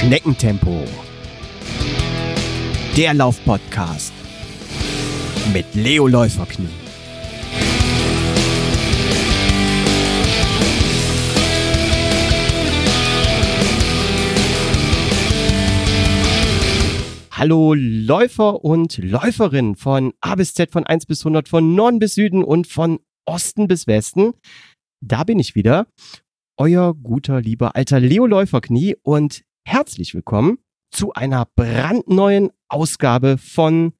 Schneckentempo. Der Laufpodcast mit Leo Läuferknie. Hallo Läufer und Läuferinnen von A bis Z, von 1 bis 100, von Norden bis Süden und von Osten bis Westen. Da bin ich wieder, euer guter, lieber alter Leo Läuferknie und herzlich willkommen zu einer brandneuen Ausgabe von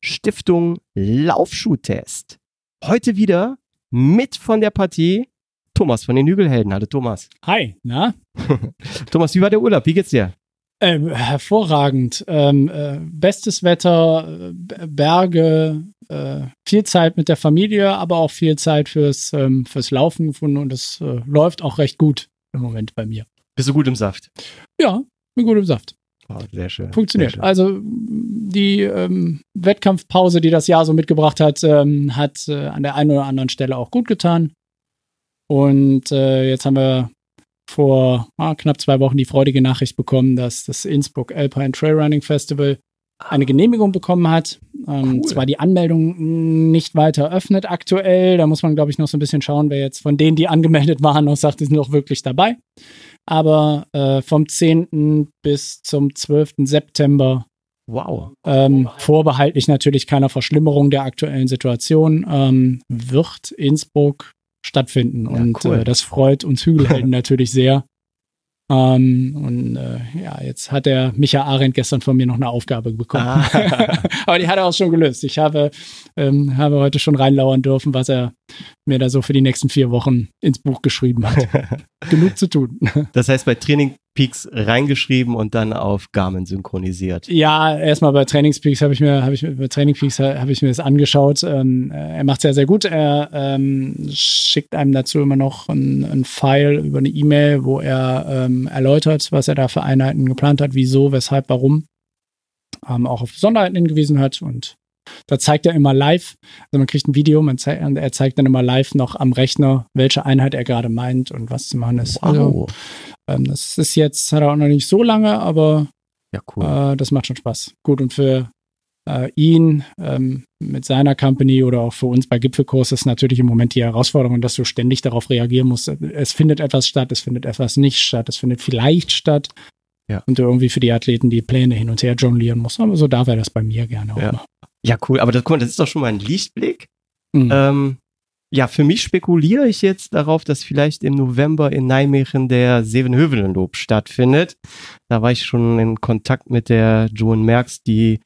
Stiftung Laufschuhtest. Heute wieder mit von der Partie Thomas von den Hügelhelden. Hallo Thomas. Hi, na? Thomas, wie war der Urlaub? Wie geht's dir? Ähm, hervorragend. Ähm, äh, bestes Wetter, äh, Berge, äh, viel Zeit mit der Familie, aber auch viel Zeit fürs, ähm, fürs Laufen gefunden und es äh, läuft auch recht gut im Moment bei mir. Bist du gut im Saft? Ja, bin gut im Saft. Oh, sehr schön. Funktioniert. Sehr schön. Also die ähm, Wettkampfpause, die das Jahr so mitgebracht hat, ähm, hat äh, an der einen oder anderen Stelle auch gut getan. Und äh, jetzt haben wir vor ah, knapp zwei Wochen die freudige Nachricht bekommen, dass das Innsbruck Alpine Trailrunning Festival eine Genehmigung bekommen hat. Ähm, Cool. Zwar die Anmeldung nicht weiter öffnet aktuell, da muss man, glaube ich, noch so ein bisschen schauen, wer jetzt von denen, die angemeldet waren, noch sagt, die sind noch wirklich dabei. Aber äh, vom 10. bis zum 12. September Wow. ähm, vorbehaltlich natürlich keiner Verschlimmerung der aktuellen Situation, ähm, wird Innsbruck stattfinden. Ja, und cool. äh, das freut uns Hügelhelden natürlich sehr. Ähm, und äh, ja, jetzt hat der Micha Arendt gestern von mir noch eine Aufgabe bekommen. Ah. Aber die hat er auch schon gelöst. Ich habe, ähm, habe heute schon reinlauern dürfen, was er mir da so für die nächsten vier Wochen ins Buch geschrieben hat. Genug zu tun. Das heißt, bei Training Peaks reingeschrieben und dann auf Garmin synchronisiert. Ja, erstmal bei Trainingspeaks habe ich mir, habe ich bei Trainingpeaks habe ich mir das angeschaut. Ähm, äh, er macht sehr, sehr gut. Er ähm, schickt einem dazu immer noch ein, ein File über eine E-Mail, wo er ähm, erläutert, was er da für Einheiten geplant hat, wieso, weshalb, warum. Ähm, auch auf Besonderheiten hingewiesen hat und da zeigt er immer live, also man kriegt ein Video, man zei er zeigt dann immer live noch am Rechner, welche Einheit er gerade meint und was zu machen ist. Also, ähm, das ist jetzt, hat er auch noch nicht so lange, aber Ja, cool. äh, das macht schon Spaß. Gut, und für äh, ihn ähm, mit seiner Company oder auch für uns bei Gipfelkurs ist natürlich im Moment die Herausforderung, dass du ständig darauf reagieren musst. Es findet etwas statt, es findet etwas nicht statt, es findet vielleicht statt. Ja. Und du irgendwie für die Athleten die Pläne hin und her jonglieren musst. Aber so darf er das bei mir gerne auch Ja. machen. Ja, cool. Aber das, guck mal, das ist doch schon mal ein Lichtblick. Mhm. Ähm, ja, für mich spekuliere ich jetzt darauf, dass vielleicht im November in Nijmegen der Sevenhövelen-Lob stattfindet. Da war ich schon in Kontakt mit der Joan Merks, die,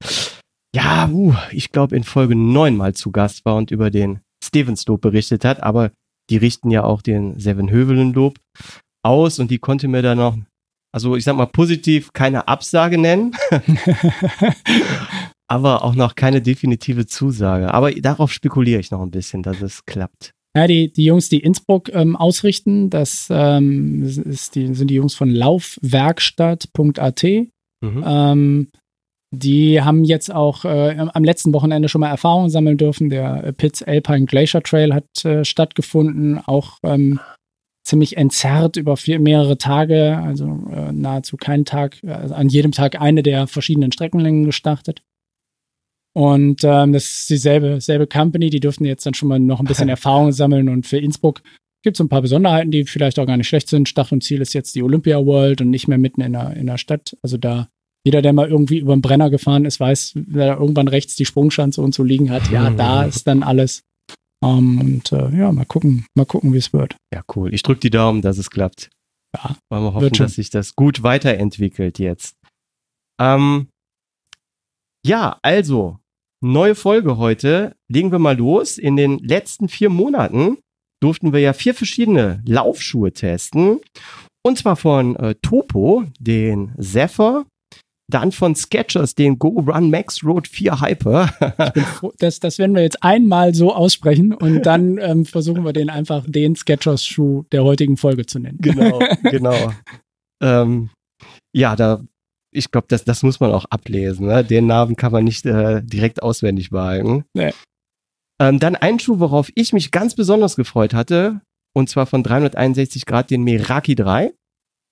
ja, uh, ich glaube, in Folge 9 mal zu Gast war und über den Stevens-Lob berichtet hat. Aber die richten ja auch den Sevenhövelen-Lob aus und die konnte mir dann noch, also ich sag mal positiv, keine Absage nennen. aber auch noch keine definitive Zusage. Aber darauf spekuliere ich noch ein bisschen, dass es klappt. Ja, die, die Jungs, die Innsbruck ähm, ausrichten, das ähm, ist die, sind die Jungs von laufwerkstatt.at. Mhm. Ähm, die haben jetzt auch äh, am letzten Wochenende schon mal Erfahrungen sammeln dürfen. Der äh, Pitts Alpine Glacier Trail hat äh, stattgefunden, auch ähm, ziemlich entzerrt über vier, mehrere Tage, also äh, nahezu keinen Tag, also an jedem Tag eine der verschiedenen Streckenlängen gestartet. Und ähm, das ist dieselbe selbe Company, die dürften jetzt dann schon mal noch ein bisschen Erfahrung sammeln. Und für Innsbruck gibt es ein paar Besonderheiten, die vielleicht auch gar nicht schlecht sind. Start und Ziel ist jetzt die Olympia World und nicht mehr mitten in der, in der Stadt. Also da jeder, der mal irgendwie über den Brenner gefahren ist, weiß, wer da irgendwann rechts die Sprungschanze und so liegen hat. Ja, da ist dann alles. Ähm, und äh, ja, mal gucken, mal gucken, wie es wird. Ja, cool. Ich drücke die Daumen, dass es klappt. Ja, Wollen wir hoffen, dass sich das gut weiterentwickelt jetzt. Ähm, ja, also, neue Folge heute. Legen wir mal los. In den letzten vier Monaten durften wir ja vier verschiedene Laufschuhe testen. Und zwar von äh, Topo, den Zephyr, dann von Skechers, den Go Run Max Road 4 Hyper. Froh, das, das werden wir jetzt einmal so aussprechen und dann ähm, versuchen wir den einfach den Skechers-Schuh der heutigen Folge zu nennen. genau, genau. Ähm, ja, da, ich glaube, das, das muss man auch ablesen. Ne? Den Namen kann man nicht äh, direkt auswendig behalten. Nee. Ähm, dann ein Schuh, worauf ich mich ganz besonders gefreut hatte, und zwar von 361 Grad den Meraki 3.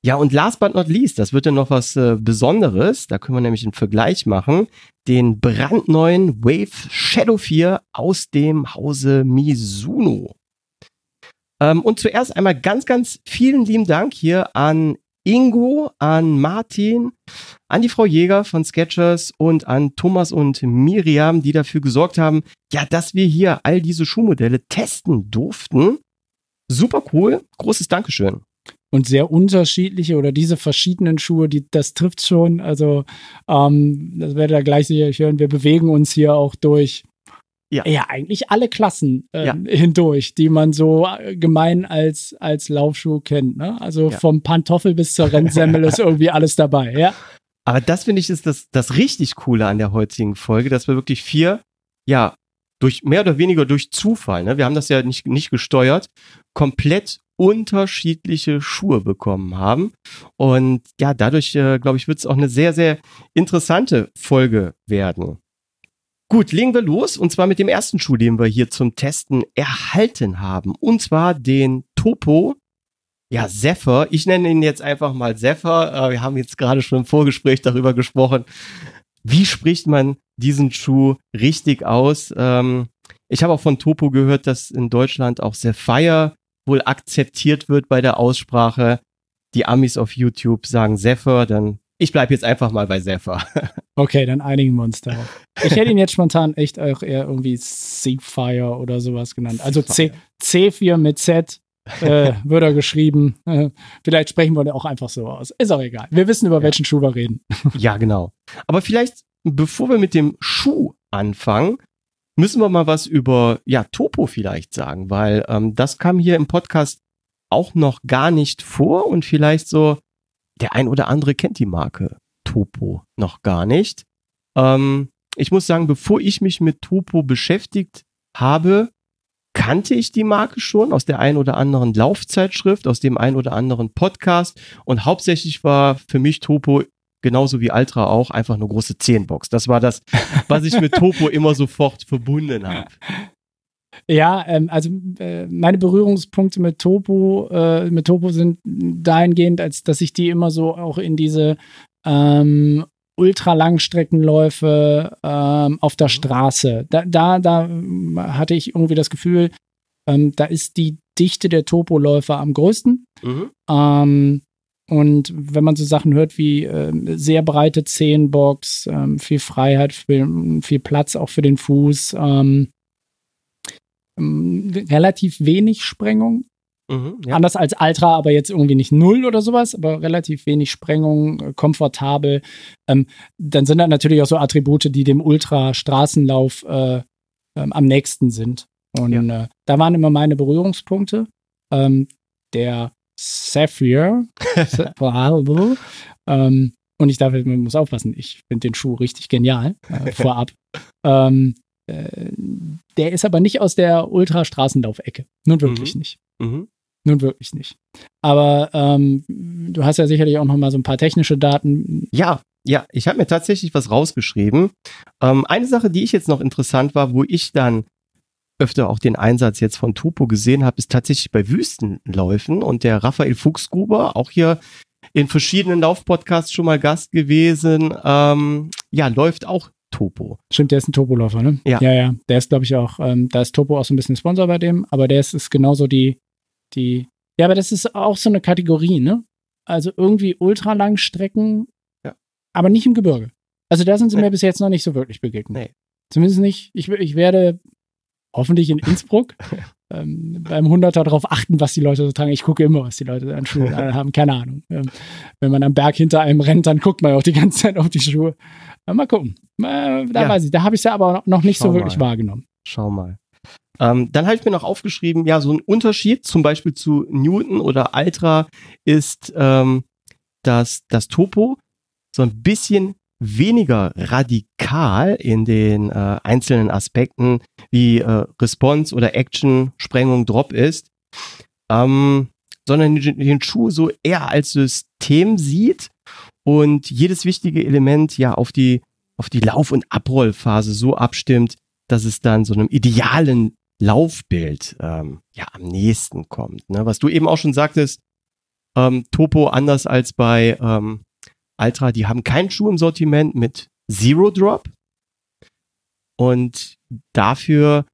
Ja, und last but not least, das wird ja noch was äh, Besonderes. Da können wir nämlich einen Vergleich machen. Den brandneuen Wave Shadow 4 aus dem Hause Mizuno. Ähm, und zuerst einmal ganz, ganz vielen lieben Dank hier an Ingo, an Martin, an die Frau Jäger von Sketchers und an Thomas und Miriam, die dafür gesorgt haben, ja, dass wir hier all diese Schuhmodelle testen durften. Super cool. Großes Dankeschön und sehr unterschiedliche oder diese verschiedenen Schuhe, die, das trifft schon. Also, ähm, das werdet ihr gleich sicherlich hören. Wir bewegen uns hier auch durch ja, ja eigentlich alle Klassen äh, ja. hindurch, die man so äh, gemein als, als Laufschuh kennt. Ne? Also ja. vom Pantoffel bis zur Rennsemmel ist irgendwie alles dabei, ja. Aber das finde ich ist das, das richtig Coole an der heutigen Folge, dass wir wirklich vier, ja, durch mehr oder weniger durch Zufall, ne? wir haben das ja nicht, nicht gesteuert, komplett unterschiedliche Schuhe bekommen haben. Und ja, dadurch, äh, glaube ich, wird es auch eine sehr, sehr interessante Folge werden. Gut, legen wir los und zwar mit dem ersten Schuh, den wir hier zum Testen erhalten haben. Und zwar den Topo. Ja, Zephyr. Ich nenne ihn jetzt einfach mal Zephyr. Äh, wir haben jetzt gerade schon im Vorgespräch darüber gesprochen. Wie spricht man diesen Schuh richtig aus? Ähm, ich habe auch von Topo gehört, dass in Deutschland auch Sapphire wohl akzeptiert wird bei der Aussprache. Die Amis auf YouTube sagen Zephyr, dann ich bleibe jetzt einfach mal bei Zephyr. Okay, dann einigen wir uns darauf. Ich hätte ihn jetzt spontan echt auch eher irgendwie Seafire oder sowas genannt. Also C, C4 mit Z äh, wird er geschrieben. Äh, vielleicht sprechen wir auch einfach so aus. Ist auch egal. Wir wissen, über ja. welchen Schuh wir reden. Ja, genau. Aber vielleicht, bevor wir mit dem Schuh anfangen, müssen wir mal was über ja Topo vielleicht sagen, weil ähm, das kam hier im Podcast auch noch gar nicht vor und vielleicht so der ein oder andere kennt die Marke Topo noch gar nicht. Ähm, ich muss sagen, bevor ich mich mit Topo beschäftigt habe, kannte ich die Marke schon aus der ein oder anderen Laufzeitschrift, aus dem ein oder anderen Podcast und hauptsächlich war für mich Topo genauso wie Ultra auch, einfach eine große Zehnbox. Das war das, was ich mit Topo immer sofort verbunden habe. Ja, ähm, also äh, meine Berührungspunkte mit Topo, äh, mit Topo sind dahingehend, als dass ich die immer so auch in diese ähm, Ultralangstreckenläufe ähm, auf der mhm. Straße. Da, da, da hatte ich irgendwie das Gefühl, ähm, da ist die Dichte der Topoläufer am größten. Mhm. Ähm, und wenn man so Sachen hört wie äh, sehr breite Zehenbox, ähm, viel Freiheit, viel, viel, Platz auch für den Fuß, ähm, ähm, relativ wenig Sprengung. Mhm, ja. Anders als Ultra, aber jetzt irgendwie nicht null oder sowas, aber relativ wenig Sprengung, äh, komfortabel. Ähm, dann sind da natürlich auch so Attribute, die dem Ultra-Straßenlauf äh, ähm, am nächsten sind. Und ja. äh, da waren immer meine Berührungspunkte. Ähm, der Sapphire. ähm, und ich darf, man muss aufpassen, ich finde den Schuh richtig genial, äh, vorab. ähm, äh, der ist aber nicht aus der Ultrastraßenlaufecke. Nun wirklich mhm. nicht. Mhm. Nun wirklich nicht. Aber ähm, du hast ja sicherlich auch noch mal so ein paar technische Daten. Ja, ja, ich habe mir tatsächlich was rausgeschrieben. Ähm, eine Sache, die ich jetzt noch interessant war, wo ich dann öfter auch den Einsatz jetzt von Topo gesehen habe, ist tatsächlich bei Wüstenläufen und der Raphael Fuchsgruber, auch hier in verschiedenen Laufpodcasts schon mal Gast gewesen, ähm, ja, läuft auch Topo. Stimmt, der ist ein Topo-Läufer, ne? Ja. Ja, ja. Der ist, glaube ich, auch, ähm, da ist Topo auch so ein bisschen Sponsor bei dem, aber der ist, ist genauso die, die, ja, aber das ist auch so eine Kategorie, ne? Also irgendwie Ultralangstrecken, ja. aber nicht im Gebirge. Also da sind sie nee. mir bis jetzt noch nicht so wirklich begegnet. Nee. Zumindest nicht, ich, ich werde hoffentlich in Innsbruck ähm, beim 100er darauf achten, was die Leute so tragen. Ich gucke immer, was die Leute an Schuhen haben, keine Ahnung. Ähm, wenn man am Berg hinter einem rennt, dann guckt man auch die ganze Zeit auf die Schuhe. Äh, mal gucken. Äh, da ja. weiß ich, da habe ich es ja aber noch nicht Schau so wirklich mal. wahrgenommen. Schau mal. Ähm, dann habe ich mir noch aufgeschrieben, ja, so ein Unterschied zum Beispiel zu Newton oder Ultra ist, ähm, dass das Topo so ein bisschen weniger radikal in den äh, einzelnen Aspekten wie äh, Response oder Action, Sprengung, Drop ist, ähm, sondern den Schuh so eher als System sieht und jedes wichtige Element ja auf die, auf die Lauf- und Abrollphase so abstimmt, dass es dann so einem idealen Laufbild ähm, ja am nächsten kommt. Ne? Was du eben auch schon sagtest, Ähm, Topo anders als bei ähm, Ultra, die haben keinen Schuh im Sortiment mit Zero Drop. Und dafür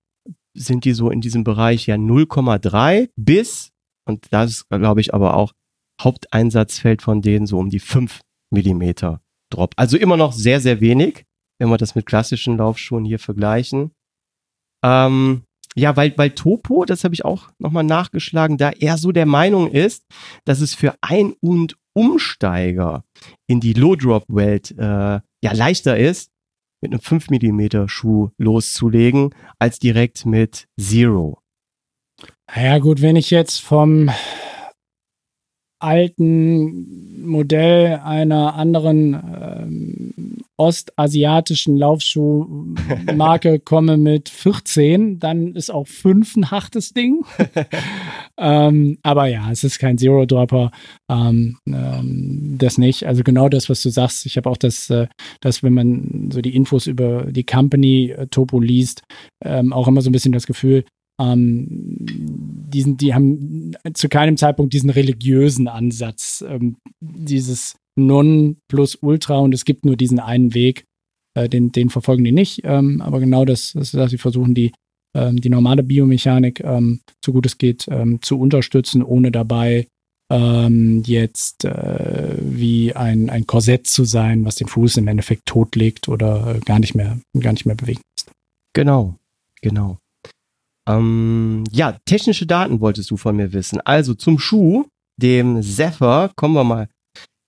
sind die so in diesem Bereich ja 0,3 bis, und das ist, glaube ich, aber auch Haupteinsatzfeld von denen so um die 5 Millimeter Drop. Also immer noch sehr, sehr wenig, wenn wir das mit klassischen Laufschuhen hier vergleichen. Ähm, ja, weil, weil Topo, das habe ich auch nochmal nachgeschlagen, da er so der Meinung ist, dass es für Ein- und Umsteiger in die Low-Drop-Welt äh, ja leichter ist, mit einem 5 mm Schuh loszulegen, als direkt mit Zero. Ja gut, wenn ich jetzt vom alten Modell einer anderen ähm, ostasiatischen Laufschuhmarke komme mit 14, dann ist auch 5 ein hartes Ding. ähm, aber ja, es ist kein Zero-Dropper. Ähm, ähm, das nicht. Also genau das, was du sagst. Ich habe auch das, äh, das, wenn man so die Infos über die Company äh, Topo liest, ähm, auch immer so ein bisschen das Gefühl, ähm, diesen, die haben zu keinem Zeitpunkt diesen religiösen Ansatz, ähm, dieses Non plus Ultra und es gibt nur diesen einen Weg, äh, den, den verfolgen die nicht, ähm, aber genau das, das ist, sie versuchen die, die normale Biomechanik, ähm, so gut es geht, ähm, zu unterstützen, ohne dabei ähm, jetzt äh, wie ein, ein Korsett zu sein, was den Fuß im Endeffekt totlegt oder äh, gar nicht mehr, gar nicht mehr bewegen lässt. Genau, genau. Ähm, ja, technische Daten wolltest du von mir wissen. Also zum Schuh, dem Zephyr, kommen wir mal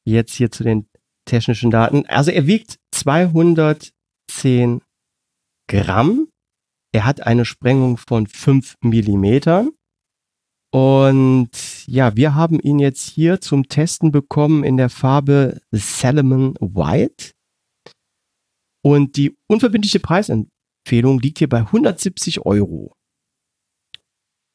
jetzt hier zu den technischen Daten. Also er wiegt 210 Gramm. Er hat eine Sprengung von 5 Millimetern. Und ja, wir haben ihn jetzt hier zum Testen bekommen in der Farbe Salomon White. Und die unverbindliche Preisempfehlung liegt hier bei 170 Euro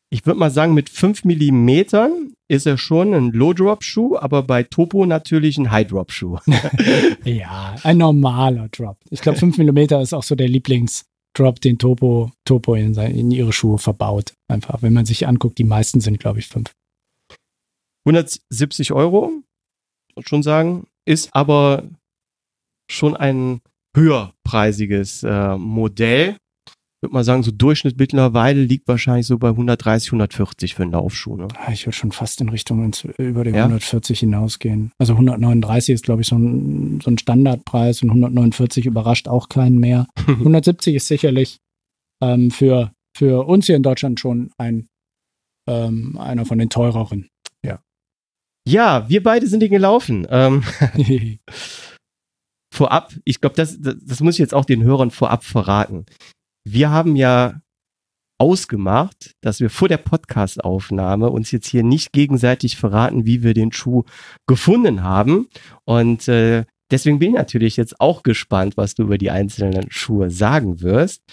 ich würde mal sagen, mit 5 Millimetern ist er schon ein Low-Drop-Schuh, aber bei Topo natürlich ein High-Drop-Schuh. ja, ein normaler Drop. Ich glaube, 5 Millimeter ist auch so der Lieblingsdrop, den Topo, Topo in, seine, in ihre Schuhe verbaut. Einfach, wenn man sich anguckt, die meisten sind, glaube ich, 5. 170 Euro, schon sagen, ist aber schon ein höherpreisiges äh, Modell würde mal sagen, so Durchschnitt mittlerweile liegt wahrscheinlich so bei 130, 140 für einen Laufschuh. Ne? Ah, ich würde schon fast in Richtung ins, über die ja? 140 hinausgehen. Also 139 ist, glaube ich, so ein, so ein Standardpreis und 149 überrascht auch keinen mehr. 170 ist sicherlich ähm, für, für uns hier in Deutschland schon ein, ähm, einer von den teureren. Ja. Ja, wir beide sind ihn gelaufen. Ähm, vorab, ich glaube, das, das, das muss ich jetzt auch den Hörern vorab verraten wir haben ja ausgemacht, dass wir vor der Podcast-Aufnahme uns jetzt hier nicht gegenseitig verraten, wie wir den Schuh gefunden haben. Und äh, deswegen bin ich natürlich jetzt auch gespannt, was du über die einzelnen Schuhe sagen wirst.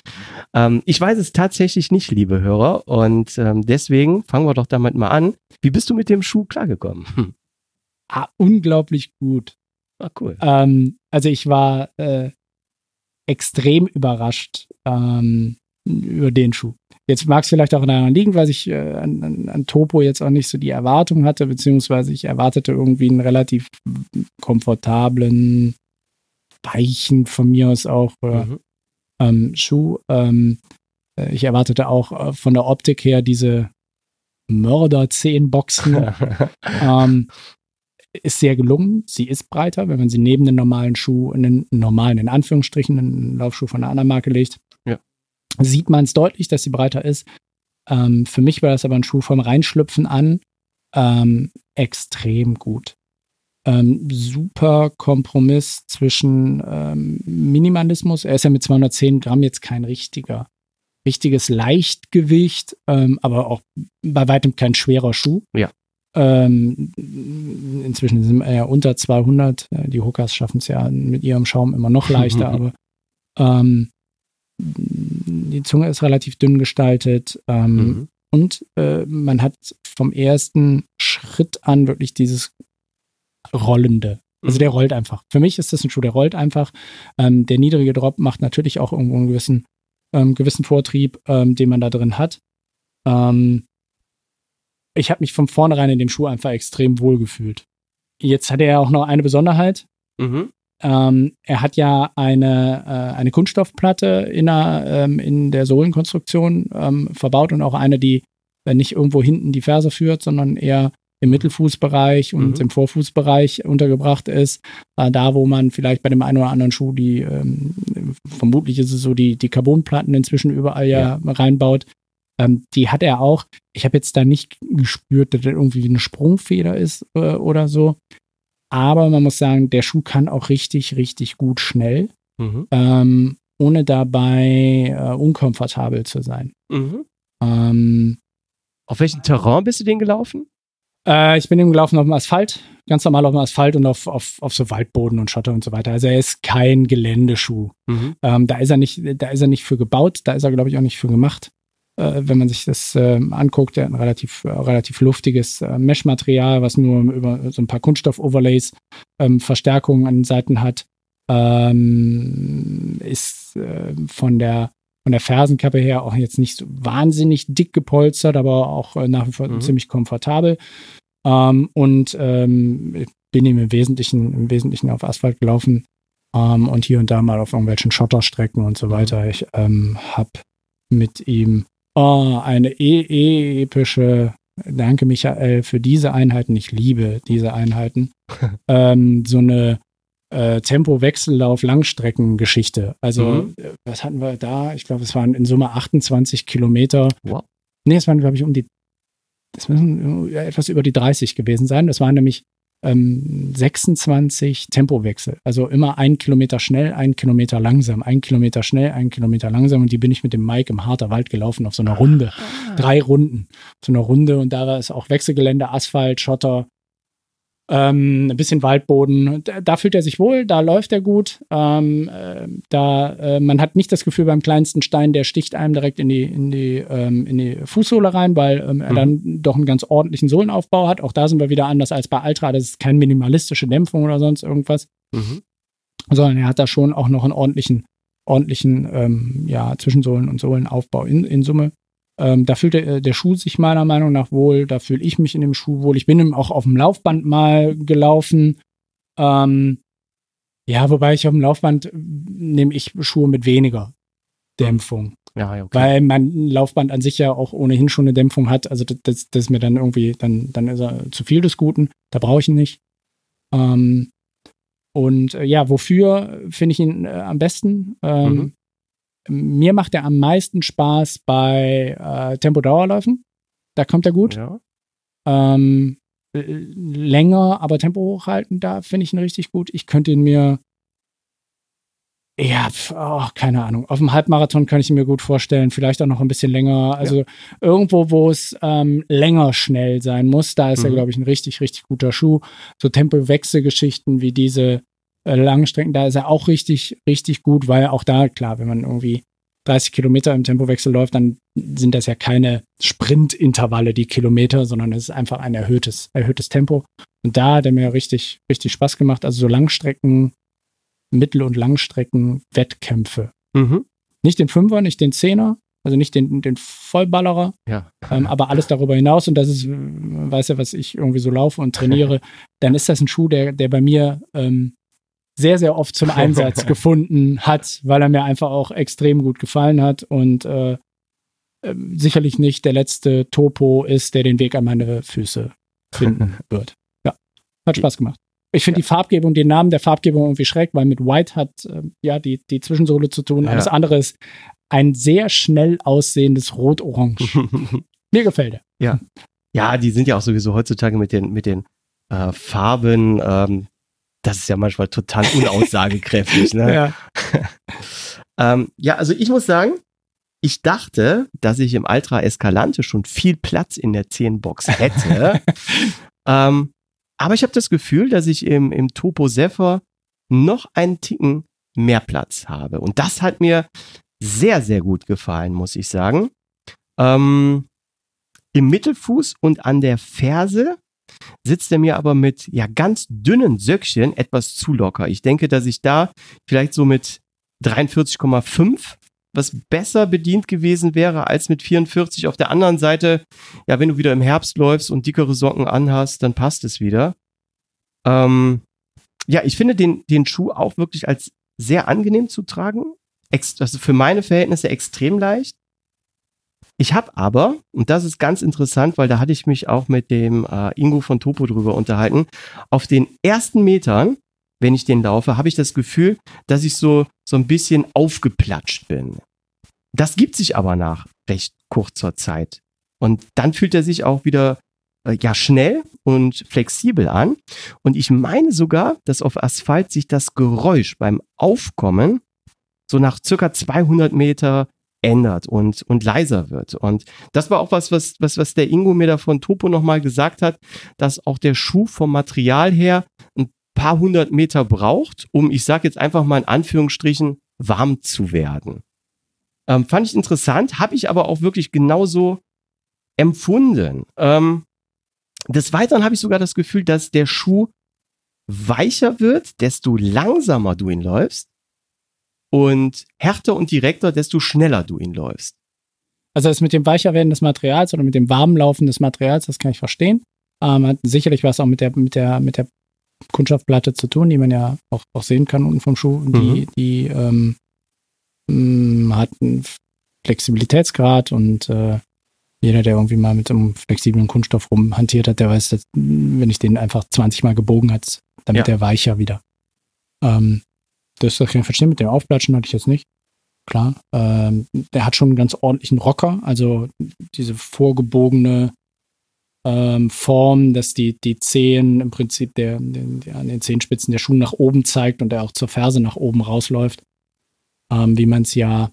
Ähm, ich weiß es tatsächlich nicht, liebe Hörer. Und ähm, deswegen fangen wir doch damit mal an. Wie bist du mit dem Schuh klargekommen? Hm. Ah, unglaublich gut. Ah, cool. Ähm, also ich war äh, extrem überrascht ähm, über den Schuh. Jetzt mag es vielleicht auch daran liegen, weil ich äh, an, an, an, Topo jetzt auch nicht so die Erwartung hatte, beziehungsweise ich erwartete irgendwie einen relativ komfortablen, weichen von mir aus auch äh, mhm. ähm, Schuh. Ähm, äh, ich erwartete auch äh, von der Optik her diese Mörder-Zehenboxen. ähm, ist sehr gelungen. Sie ist breiter, wenn man sie neben den normalen Schuh, einen normalen, in Anführungsstrichen, einen Laufschuh von einer anderen Marke legt. Ja. Sieht man es deutlich, dass sie breiter ist. Ähm, für mich war das aber ein Schuh vom Reinschlüpfen an ähm, extrem gut. Ähm, super Kompromiss zwischen ähm, Minimalismus. Er ist ja mit 210 Gramm jetzt kein richtiger, richtiges Leichtgewicht, ähm, aber auch bei weitem kein schwerer Schuh. Ja. Ähm, inzwischen sind wir ja unter 200. Äh, die Hookers schaffen es ja mit ihrem Schaum immer noch leichter, aber ähm, die Zunge ist relativ dünn gestaltet. Ähm, mhm. Und äh, man hat vom ersten Schritt an wirklich dieses Rollende. Also der mhm. rollt einfach. Für mich ist das ein Schuh, der rollt einfach. Ähm, der niedrige Drop macht natürlich auch irgendwo einen gewissen, ähm, gewissen Vortrieb, ähm, den man da drin hat. Ähm, ich habe mich von vornherein in dem Schuh einfach extrem wohl gefühlt. Jetzt hat er ja auch noch eine Besonderheit. Mhm. Ähm, er hat ja eine, äh, eine Kunststoffplatte in der, ähm, in der Sohlenkonstruktion ähm, verbaut und auch eine, die äh, nicht irgendwo hinten die Ferse führt, sondern eher im Mittelfußbereich und Mhm. im Vorfußbereich untergebracht ist. Äh, da, wo man vielleicht bei dem einen oder anderen Schuh die, ähm, vermutlich ist es so, die, die Carbonplatten inzwischen überall ja, reinbaut. Ähm, die hat er auch. Ich habe jetzt da nicht gespürt, dass das irgendwie eine Sprungfeder ist äh, oder so. Aber man muss sagen, der Schuh kann auch richtig, richtig gut schnell, Mhm. ähm, ohne dabei äh, unkomfortabel zu sein. Mhm. Ähm, Auf welchem Terrain bist du den gelaufen? Äh, ich bin eben gelaufen auf dem Asphalt, ganz normal auf dem Asphalt und auf, auf, auf so Waldboden und Schotter und so weiter. Also er ist kein Geländeschuh. Mhm. Ähm, da ist er nicht, da ist er nicht für gebaut, da ist er, glaube ich, auch nicht für gemacht. Äh, wenn man sich das ähm, anguckt, ein relativ, äh, relativ luftiges äh, Mesh-Material, was nur über so ein paar Kunststoff-Overlays ähm, Verstärkungen an den Seiten hat. Ähm, ist von der von der Fersenkappe her auch jetzt nicht so wahnsinnig dick gepolstert, aber auch nach wie vor Mhm. ziemlich komfortabel. Und ähm, ich bin ihm im Wesentlichen, im Wesentlichen auf Asphalt gelaufen ähm, und hier und da mal auf irgendwelchen Schotterstrecken und so weiter. Ich ähm, habe mit ihm oh, eine e epische, danke Michael für diese Einheiten, ich liebe diese Einheiten, ähm, so eine äh, Tempo-Wechsellauf Langstreckengeschichte. Also, Mhm. äh, was hatten wir da? Ich glaube, es waren in Summe 28 Kilometer. Wow. Nee, es waren, glaube ich, um die, das müssen ja, etwas über die 30 gewesen sein. Das waren nämlich ähm, 26 Tempowechsel. Also immer ein Kilometer schnell, ein Kilometer langsam, ein Kilometer schnell, ein Kilometer langsam. Und die bin ich mit dem Mike im Harter Wald gelaufen auf so einer Runde. Drei Runden. So eine Runde und da war es auch Wechselgelände, Asphalt, Schotter, ähm, ein bisschen Waldboden. Da, da fühlt er sich wohl, da läuft er gut. Ähm, äh, da, äh, man hat nicht das Gefühl, beim kleinsten Stein, der sticht einem direkt in die, in die, ähm, in die Fußsohle rein, weil ähm, er Mhm. dann doch einen ganz ordentlichen Sohlenaufbau hat. Auch da sind wir wieder anders als bei Ultra. Das ist keine minimalistische Dämpfung oder sonst irgendwas, Mhm. sondern er hat da schon auch noch einen ordentlichen, ordentlichen ähm, ja, Zwischensohlen- und Sohlenaufbau in, in Summe. Ähm, da fühlt der, der Schuh sich meiner Meinung nach wohl, da fühle ich mich in dem Schuh wohl. Ich bin auch auf dem Laufband mal gelaufen. Ähm, ja, wobei ich auf dem Laufband äh, nehme ich Schuhe mit weniger Dämpfung, Ja, okay. weil mein Laufband an sich ja auch ohnehin schon eine Dämpfung hat. Also das, das, das ist mir dann irgendwie, dann, dann ist er zu viel des Guten. Da brauche ich ihn nicht. Ähm, und äh, ja, wofür finde ich ihn äh, am besten? Ähm, Mir macht er am meisten Spaß bei äh, Tempo-Dauerläufen. Da kommt er gut. Ja. Ähm, äh, länger, aber Tempo hochhalten, da finde ich ihn richtig gut. Ich könnte ihn mir, ja, oh, keine Ahnung. Auf dem Halbmarathon kann ich ihn mir gut vorstellen. Vielleicht auch noch ein bisschen länger. Also irgendwo, wo es ähm, länger schnell sein muss, da ist er, Mhm. glaube ich, ein richtig, richtig guter Schuh. So Tempowechselgeschichten wie diese äh, langen Strecken, da ist er auch richtig, richtig gut, weil auch da, klar, wenn man irgendwie 30 Kilometer im Tempowechsel läuft, dann sind das ja keine Sprintintervalle, die Kilometer, sondern es ist einfach ein erhöhtes, erhöhtes Tempo. Und da hat er mir richtig, richtig Spaß gemacht. Also so Langstrecken, Mittel- und Langstrecken, Wettkämpfe. Mhm. Nicht den Fünfer, nicht den Zehner, also nicht den, den Vollballerer, Ja. ähm, aber alles darüber hinaus. Und das ist, äh, weiß ja, was ich irgendwie so laufe und trainiere, dann ist das ein Schuh, der, der bei mir ähm, sehr, sehr oft zum Einsatz gefunden hat, weil er mir einfach auch extrem gut gefallen hat und äh, äh, sicherlich nicht der letzte Topo ist, der den Weg an meine Füße finden wird. Ja, hat Spaß gemacht. Ich finde die Farbgebung, den Namen der Farbgebung irgendwie schräg, weil mit White hat äh, ja die, die Zwischensohle zu tun. Ja. Alles andere ist ein sehr schnell aussehendes Rot-Orange. Mir gefällt er. ja, die sind ja auch sowieso heutzutage mit den, mit den äh, Farben, ähm, das ist ja manchmal total unaussagekräftig. ne? Ja. Ähm, ja, also ich muss sagen, ich dachte, dass ich im Ultra Escalante schon viel Platz in der 10-Box hätte. ähm, aber ich habe das Gefühl, dass ich im, im Topo Zephyr noch einen Ticken mehr Platz habe. Und das hat mir sehr, sehr gut gefallen, muss ich sagen. Ähm, Im Mittelfuß und an der Ferse sitzt er mir aber mit ja ganz dünnen Söckchen etwas zu locker. Ich denke, dass ich da vielleicht so mit 43,5 was besser bedient gewesen wäre als mit 44. Auf der anderen Seite, ja, wenn du wieder im Herbst läufst und dickere Socken anhast, dann passt es wieder. Ähm, ja, ich finde den, den Schuh auch wirklich als sehr angenehm zu tragen. Ex also für meine Verhältnisse extrem leicht. Ich habe aber, und das ist ganz interessant, weil da hatte ich mich auch mit dem äh, Ingo von Topo drüber unterhalten, auf den ersten Metern, wenn ich den laufe, habe ich das Gefühl, dass ich so, so ein bisschen aufgeplatscht bin. Das gibt sich aber nach recht kurzer Zeit. Und dann fühlt er sich auch wieder äh, ja schnell und flexibel an. Und ich meine sogar, dass auf Asphalt sich das Geräusch beim Aufkommen so nach circa 200 Meter ändert und, und leiser wird. Und das war auch was, was, was, was der Ingo mir da von Topo nochmal gesagt hat, dass auch der Schuh vom Material her ein paar hundert Meter braucht, um, ich sage jetzt einfach mal in Anführungsstrichen, warm zu werden. Ähm, fand ich interessant, habe ich aber auch wirklich genauso empfunden. Ähm, des Weiteren habe ich sogar das Gefühl, dass der Schuh weicher wird, desto langsamer du ihn läufst und härter und direkter, desto schneller du ihn läufst. Also das mit dem Weicherwerden des Materials oder mit dem Warmlaufen des Materials, das kann ich verstehen. Ähm, hat sicherlich was auch mit der, mit der, mit der Kunststoffplatte zu tun, die man ja auch, auch sehen kann unten vom Schuh. Die, mhm. die ähm, mm, hat einen Flexibilitätsgrad und äh, jeder, der irgendwie mal mit einem flexiblen Kunststoff rumhantiert hat, der weiß, dass, wenn ich den einfach 20 Mal gebogen hat, damit ja. er weicher wieder. Ähm, das kann ich verstehen. Mit dem Aufplatschen hatte ich jetzt nicht. Klar. Ähm, der hat schon einen ganz ordentlichen Rocker. Also diese vorgebogene ähm, Form, dass die, die Zehen im Prinzip der, der, an den Zehenspitzen der Schuh nach oben zeigt und der auch zur Ferse nach oben rausläuft. Ähm, wie man es ja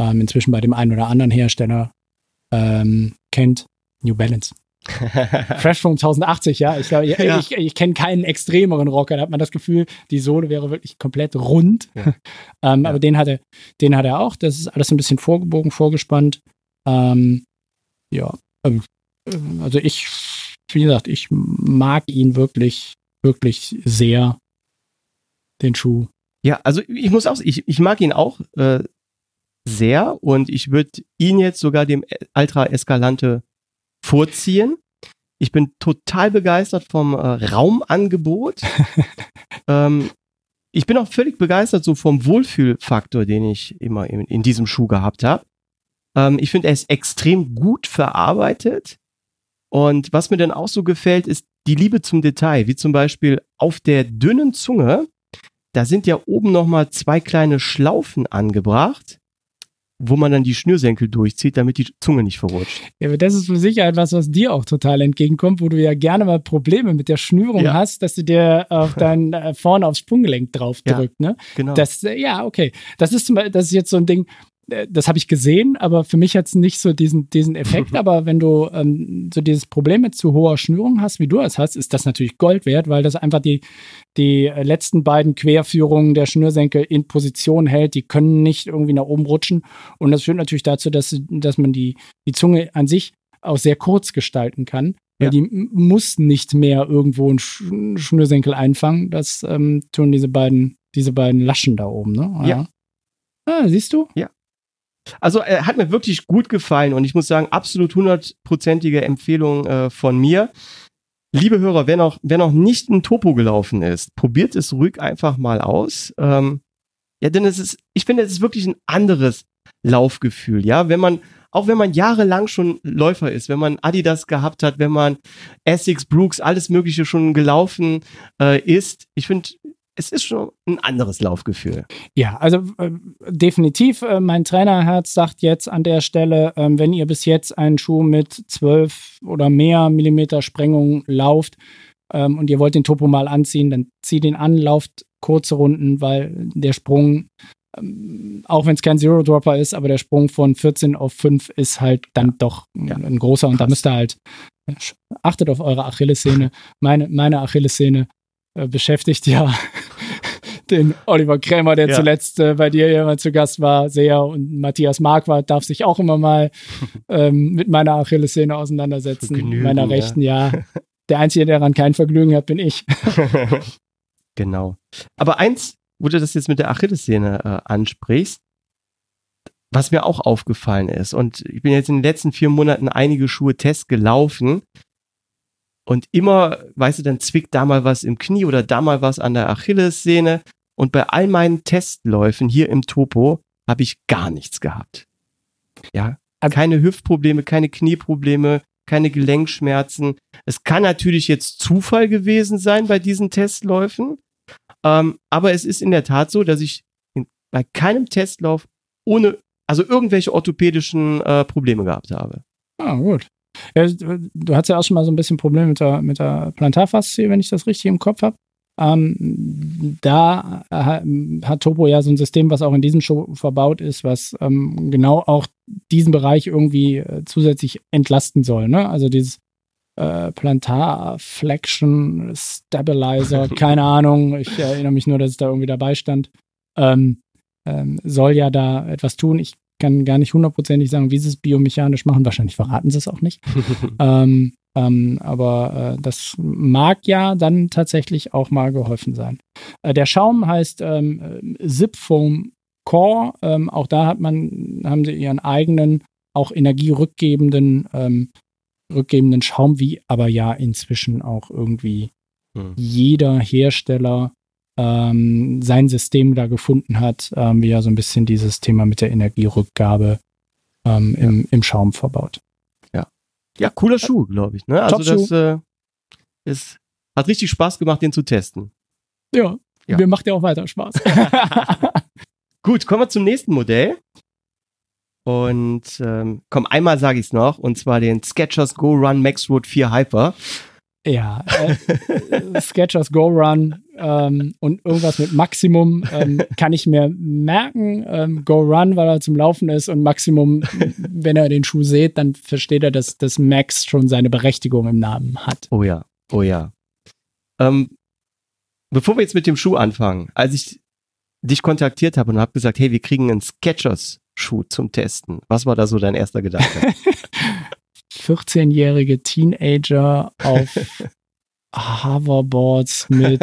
ähm, inzwischen bei dem einen oder anderen Hersteller ähm, kennt. New Balance. Fresh Foam 1080, ja. Ich, ich, ja. ich, ich kenne keinen extremeren Rocker. Da hat man das Gefühl, die Sohle wäre wirklich komplett rund. Ja. ähm, ja. Aber den hat, er, den hat er auch. Das ist alles ein bisschen vorgebogen, vorgespannt. Ähm, ja. Ähm, also ich, wie gesagt, ich mag ihn wirklich, wirklich sehr, den Schuh. Ja, also ich muss auch, ich, ich mag ihn auch äh, sehr und ich würde ihn jetzt sogar dem Ultra Escalante vorziehen. Ich bin total begeistert vom äh, Raumangebot. ähm, ich bin auch völlig begeistert so vom Wohlfühlfaktor, den ich immer in, in diesem Schuh gehabt habe. Ähm, ich finde, er ist extrem gut verarbeitet. Und was mir dann auch so gefällt, ist die Liebe zum Detail, wie zum Beispiel auf der dünnen Zunge. Da sind ja oben nochmal zwei kleine Schlaufen angebracht wo man dann die Schnürsenkel durchzieht, damit die Zunge nicht verrutscht. Ja, aber das ist für Sicherheit was, was dir auch total entgegenkommt, wo du ja gerne mal Probleme mit der Schnürung ja. hast, dass du dir auf dein äh, vorne aufs Sprunggelenk drauf drückt. Ja, ne? Genau. Das, äh, ja, okay. Das ist, das ist jetzt so ein Ding, das habe ich gesehen, aber für mich hat es nicht so diesen, diesen Effekt. aber wenn du ähm, so dieses Problem mit zu hoher Schnürung hast, wie du es hast, ist das natürlich Gold wert, weil das einfach die, die letzten beiden Querführungen der Schnürsenkel in Position hält. Die können nicht irgendwie nach oben rutschen. Und das führt natürlich dazu, dass, dass man die, die Zunge an sich auch sehr kurz gestalten kann. Weil ja. die muss nicht mehr irgendwo einen Schnürsenkel einfangen. Das ähm, tun diese beiden, diese beiden Laschen da oben, ne? Ja. ja. Ah, siehst du? Ja. Also er hat mir wirklich gut gefallen und ich muss sagen, absolut hundertprozentige Empfehlung äh, von mir. Liebe Hörer, wer noch, wer noch nicht ein Topo gelaufen ist, probiert es ruhig einfach mal aus. Ähm, ja, denn es ist, ich finde, es ist wirklich ein anderes Laufgefühl. Ja, wenn man, auch wenn man jahrelang schon Läufer ist, wenn man Adidas gehabt hat, wenn man Essex, Brooks, alles Mögliche schon gelaufen äh, ist, ich finde, es ist schon ein anderes Laufgefühl. Ja, also äh, definitiv. Äh, mein Trainerherz sagt jetzt an der Stelle, äh, wenn ihr bis jetzt einen Schuh mit 12 oder mehr Millimeter Sprengung lauft ähm, und ihr wollt den Topo mal anziehen, dann zieht ihn an, lauft kurze Runden, weil der Sprung, ähm, auch wenn es kein Zero-Dropper ist, aber der Sprung von 14 auf 5 ist halt dann ja. doch ja. ein großer und da müsst ihr halt achtet auf eure Achillessehne. Meine, meine Achillessehne beschäftigt ja den Oliver Krämer, der ja. zuletzt äh, bei dir ja mal zu Gast war, sehr und Matthias Marquardt darf sich auch immer mal ähm, mit meiner Achillessehne auseinandersetzen, Vergnügen, meiner rechten, ja. Der Einzige, der daran kein Vergnügen hat, bin ich. genau. Aber eins, wo du das jetzt mit der Achillessehne äh, ansprichst, was mir auch aufgefallen ist, und ich bin jetzt in den letzten vier Monaten einige Schuhe Test gelaufen. Und immer, weißt du, dann zwickt da mal was im Knie oder da mal was an der Achillessehne. Und bei all meinen Testläufen hier im Topo habe ich gar nichts gehabt. Ja, keine Hüftprobleme, keine Knieprobleme, keine Gelenkschmerzen. Es kann natürlich jetzt Zufall gewesen sein bei diesen Testläufen, ähm, aber es ist in der Tat so, dass ich in, bei keinem Testlauf ohne, also irgendwelche orthopädischen äh, Probleme gehabt habe. Ah, gut. Du hast ja auch schon mal so ein bisschen Probleme mit der, mit der Plantarfaszie, wenn ich das richtig im Kopf habe. Ähm, da hat Topo ja so ein System, was auch in diesem Show verbaut ist, was ähm, genau auch diesen Bereich irgendwie äh, zusätzlich entlasten soll. Ne? Also dieses äh, Plantar Flexion Stabilizer, keine Ahnung. Ich erinnere mich nur, dass es da irgendwie dabei stand. Ähm, ähm soll ja da etwas tun. Ich kann gar nicht hundertprozentig sagen, wie sie es biomechanisch machen. Wahrscheinlich verraten sie es auch nicht. ähm, ähm, aber äh, das mag ja dann tatsächlich auch mal geholfen sein. Äh, der Schaum heißt ähm, Zip Foam Core. Ähm, auch da hat man, haben sie ihren eigenen, auch energierückgebenden, ähm, rückgebenden Schaum, wie aber ja inzwischen auch irgendwie hm. jeder Hersteller ähm, sein System da gefunden hat, ähm, wie er so ein bisschen dieses Thema mit der Energierückgabe ähm, im, im Schaum verbaut. Ja, cooler Schuh, glaube ich. Ne? Also das äh, ist, hat richtig Spaß gemacht, den zu testen. Ja, ja. mir macht ja auch weiter Spaß. Gut, kommen wir zum nächsten Modell. Und ähm, komm, einmal sage ich es noch, und zwar den Sketchers Go Run Max Road 4 Hyper. Ja, äh, Sketchers Go Run ähm, und irgendwas mit Maximum ähm, kann ich mir merken. Ähm, Go Run, weil er zum Laufen ist und Maximum, wenn er den Schuh sieht, dann versteht er, dass das Max schon seine Berechtigung im Namen hat. Oh ja, oh ja. Ähm, bevor wir jetzt mit dem Schuh anfangen, als ich dich kontaktiert habe und habe gesagt, hey, wir kriegen einen Sketchers Schuh zum Testen. Was war da so dein erster Gedanke? 14-jährige Teenager auf Hoverboards mit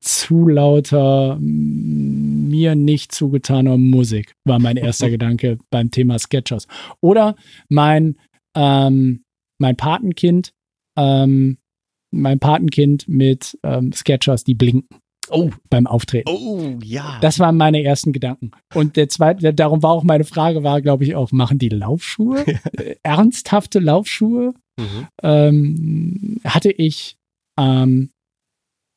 zu lauter, mir nicht zugetaner Musik, war mein erster Gedanke beim Thema Sketchers. Oder mein, ähm, mein Patenkind, ähm, mein Patenkind mit ähm, Sketchers, die blinken. Oh. Beim Auftreten. Oh, ja. Das waren meine ersten Gedanken. Und der zweite, darum war auch meine Frage, war, glaube ich, auch, machen die Laufschuhe? Ernsthafte Laufschuhe? Mhm. Ähm, hatte ich ähm,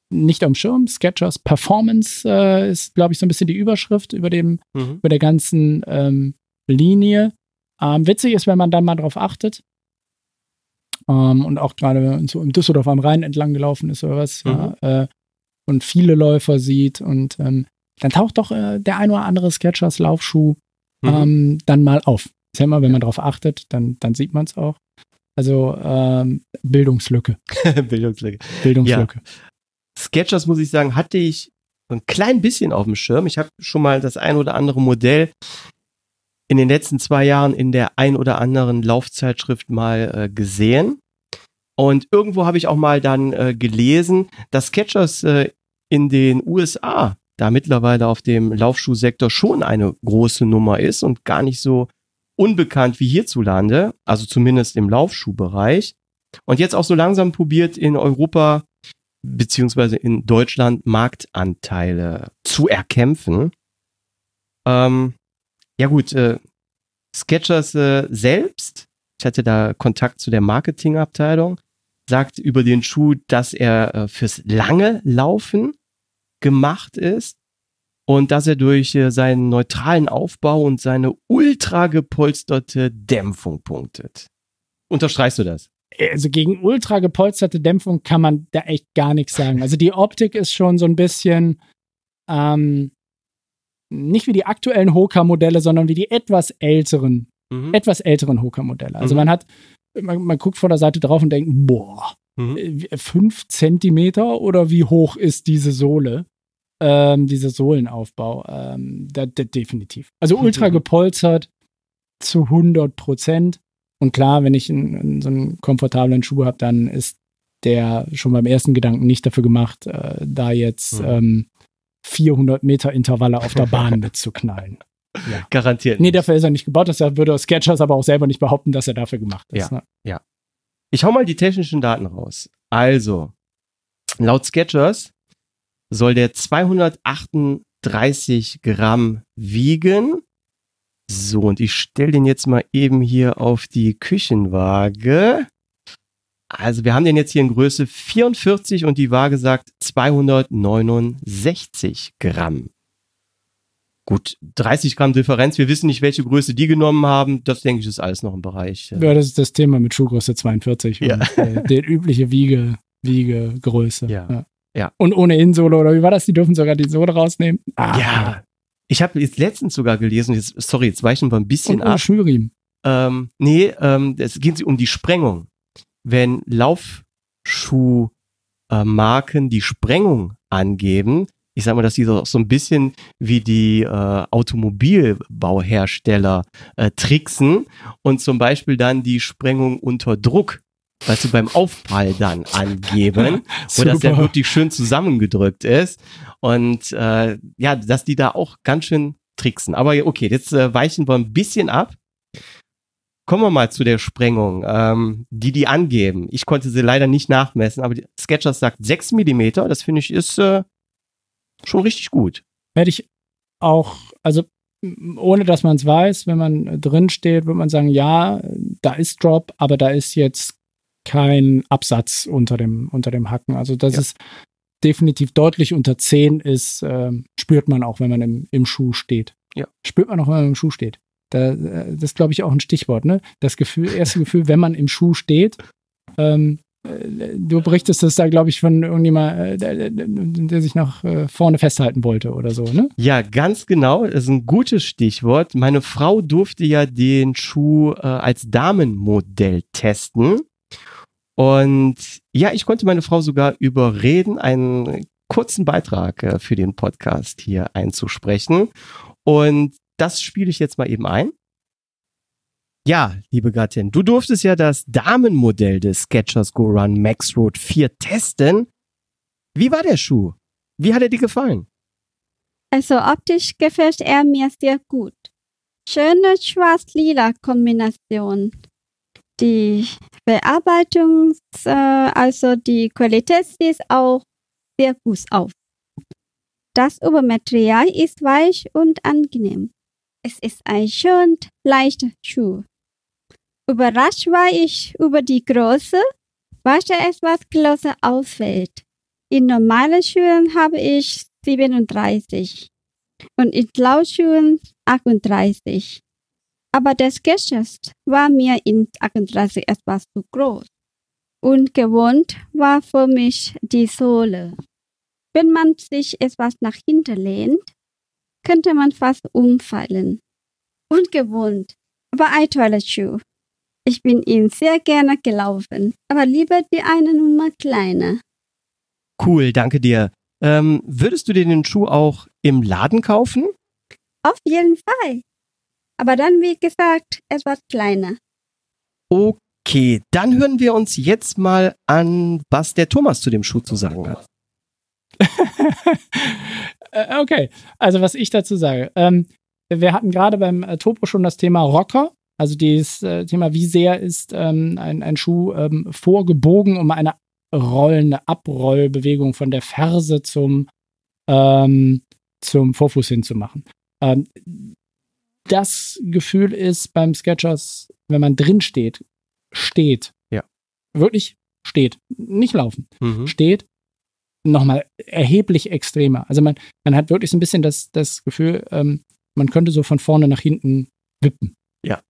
nicht am Schirm. Sketchers Performance äh, ist, glaube ich, so ein bisschen die Überschrift über dem, mhm. über der ganzen ähm, Linie. Ähm, witzig ist, wenn man dann mal drauf achtet. Ähm, und auch gerade so im Düsseldorf am Rhein entlang gelaufen ist oder was, mhm. ja, äh, und viele Läufer sieht und ähm, dann taucht doch äh, der ein oder andere Sketchers Laufschuh mhm. ähm, dann mal auf. Ist ja immer, wenn man darauf achtet, dann, dann sieht man es auch. Also ähm, Bildungslücke. Bildungslücke. Bildungslücke. Ja. Sketchers, muss ich sagen, hatte ich ein klein bisschen auf dem Schirm. Ich habe schon mal das ein oder andere Modell in den letzten zwei Jahren in der ein oder anderen Laufzeitschrift mal äh, gesehen. Und irgendwo habe ich auch mal dann äh, gelesen, dass Sketchers äh, in den USA da mittlerweile auf dem Laufschuhsektor schon eine große Nummer ist und gar nicht so unbekannt wie hierzulande, also zumindest im Laufschuhbereich. Und jetzt auch so langsam probiert in Europa beziehungsweise in Deutschland Marktanteile zu erkämpfen. Ähm, ja gut, äh, Sketchers äh, selbst, ich hatte da Kontakt zu der Marketingabteilung, sagt über den Schuh, dass er äh, fürs lange Laufen gemacht ist und dass er durch äh, seinen neutralen Aufbau und seine ultra gepolsterte Dämpfung punktet. Unterstreichst du das? Also gegen ultra gepolsterte Dämpfung kann man da echt gar nichts sagen. Also die Optik ist schon so ein bisschen ähm, nicht wie die aktuellen Hoka-Modelle, sondern wie die etwas älteren, mhm. etwas älteren Hoka-Modelle. Also mhm. man hat, man, man, guckt von der Seite drauf und denkt, boah, mhm. Äh, fünf Zentimeter oder wie hoch ist diese Sohle? ähm, dieser Sohlenaufbau. Ähm, da, da, definitiv. Also ultra gepolstert zu 100 Prozent. Und klar, wenn ich einen, einen, so einen komfortablen Schuh habe, dann ist der schon beim ersten Gedanken nicht dafür gemacht, äh, da jetzt mhm. ähm, 400 Meter Intervalle auf der Bahn mitzuknallen. Ja. Garantiert. Nee, nicht. dafür ist er nicht gebaut. Das würde Sketchers aber auch selber nicht behaupten, dass er dafür gemacht ist. Ja. Ne? Ich hau mal die technischen Daten raus. Also, laut Sketchers soll der 238 Gramm wiegen. So, und ich stelle den jetzt mal eben hier auf die Küchenwaage. Also, wir haben den jetzt hier in Größe 44 und die Waage sagt 269 Gramm. Gut, 30 Gramm Differenz. Wir wissen nicht, welche Größe die genommen haben. Das denke ich ist alles noch im Bereich. äh, Ja, das ist das Thema mit Schuhgröße 42 Ja. und äh, der übliche Wiege, Wiegegröße. Ja. Ja. Und ohne Innensohle, oder wie war das? Die dürfen sogar die Sohle rausnehmen. Ah, Ja. Ich habe jetzt letztens sogar gelesen, jetzt, sorry, jetzt weichen wir ein bisschen Und ab. Schnürriemen. Ähm, nee, ähm, es geht um die Sprengung. Wenn Laufschuhmarken die Sprengung angeben, ich sag mal, dass die so, so ein bisschen wie die äh, Automobilbauhersteller äh, tricksen und zum Beispiel dann die Sprengung unter Druck, weißt du, beim Aufprall dann angeben, wo das ja wirklich schön zusammengedrückt ist. Und äh, ja, dass die da auch ganz schön tricksen. Aber okay, jetzt äh, weichen wir ein bisschen ab. Kommen wir mal zu der Sprengung, ähm, die die angeben. Ich konnte sie leider nicht nachmessen, aber Sketchers sagt 6 Millimeter. Das finde ich ist äh, schon richtig gut. Werde ich auch, also ohne dass man es weiß, wenn man äh, drin steht, würde man sagen, ja, da ist Drop, aber da ist jetzt kein Absatz unter dem, unter dem Hacken. Also das Ja. ist definitiv deutlich unter 10 ist, ähm, spürt man auch, wenn man im, im Schuh steht. Ja. Spürt man auch, wenn man im Schuh steht. Da, äh, das ist, glaube ich, auch ein Stichwort, ne? Das Gefühl, erste Gefühl, wenn man im Schuh steht, ähm, äh, du berichtest das da, glaube ich, von irgendjemand, äh, der, der, sich nach äh, vorne festhalten wollte oder so, ne? Ja, ganz genau. Das ist ein gutes Stichwort. Meine Frau durfte ja den Schuh äh, als Damenmodell testen. Und ja, ich konnte meine Frau sogar überreden, einen kurzen Beitrag äh, für den Podcast hier einzusprechen. Und das spiele ich jetzt mal eben ein. Ja, liebe Gattin, du durftest ja das Damenmodell des Skechers Go Run Max Road 4 testen. Wie war der Schuh? Wie hat er dir gefallen? Also optisch gefällt er mir sehr gut. Schöne schwarz-lila Kombination. Die Bearbeitung, äh, also die Qualität sieht auch sehr gut aus. Das Obermaterial ist weich und angenehm. Es ist ein schön leichter Schuh. Überrascht war ich über die Größe, was er etwas größer ausfällt. In normalen Schuhen habe ich 37 und in Laufschuhen 38. Aber das Geschäft war mir in 38 etwas zu groß. Ungewohnt war für mich die Sohle. Wenn man sich etwas nach hinten lehnt, könnte man fast umfallen. Ungewohnt, aber ein toller Schuh. Ich bin ihn sehr gerne gelaufen, aber lieber die eine Nummer kleiner. Cool, danke dir. Ähm, würdest du dir den Schuh auch im Laden kaufen? Auf jeden Fall. Aber dann, wie gesagt, etwas kleiner. Okay, dann hören wir uns jetzt mal an, was der Thomas zu dem Schuh zu sagen hat. Äh, okay, also was ich dazu sage. Ähm, wir hatten gerade beim äh, Topo schon das Thema Rocker. Also dieses äh, Thema, wie sehr ist ähm, ein, ein Schuh ähm, vorgebogen, um eine rollende Abrollbewegung von der Ferse zum, ähm, zum Vorfuß hinzumachen. Ähm, das Gefühl ist beim Sketchers, wenn man drin steht, steht. Ja. Wirklich steht. Nicht laufen Mhm. steht, nochmal erheblich extremer. Also man, man hat wirklich so ein bisschen das, das Gefühl, ähm, man könnte so von vorne nach hinten wippen. Ja.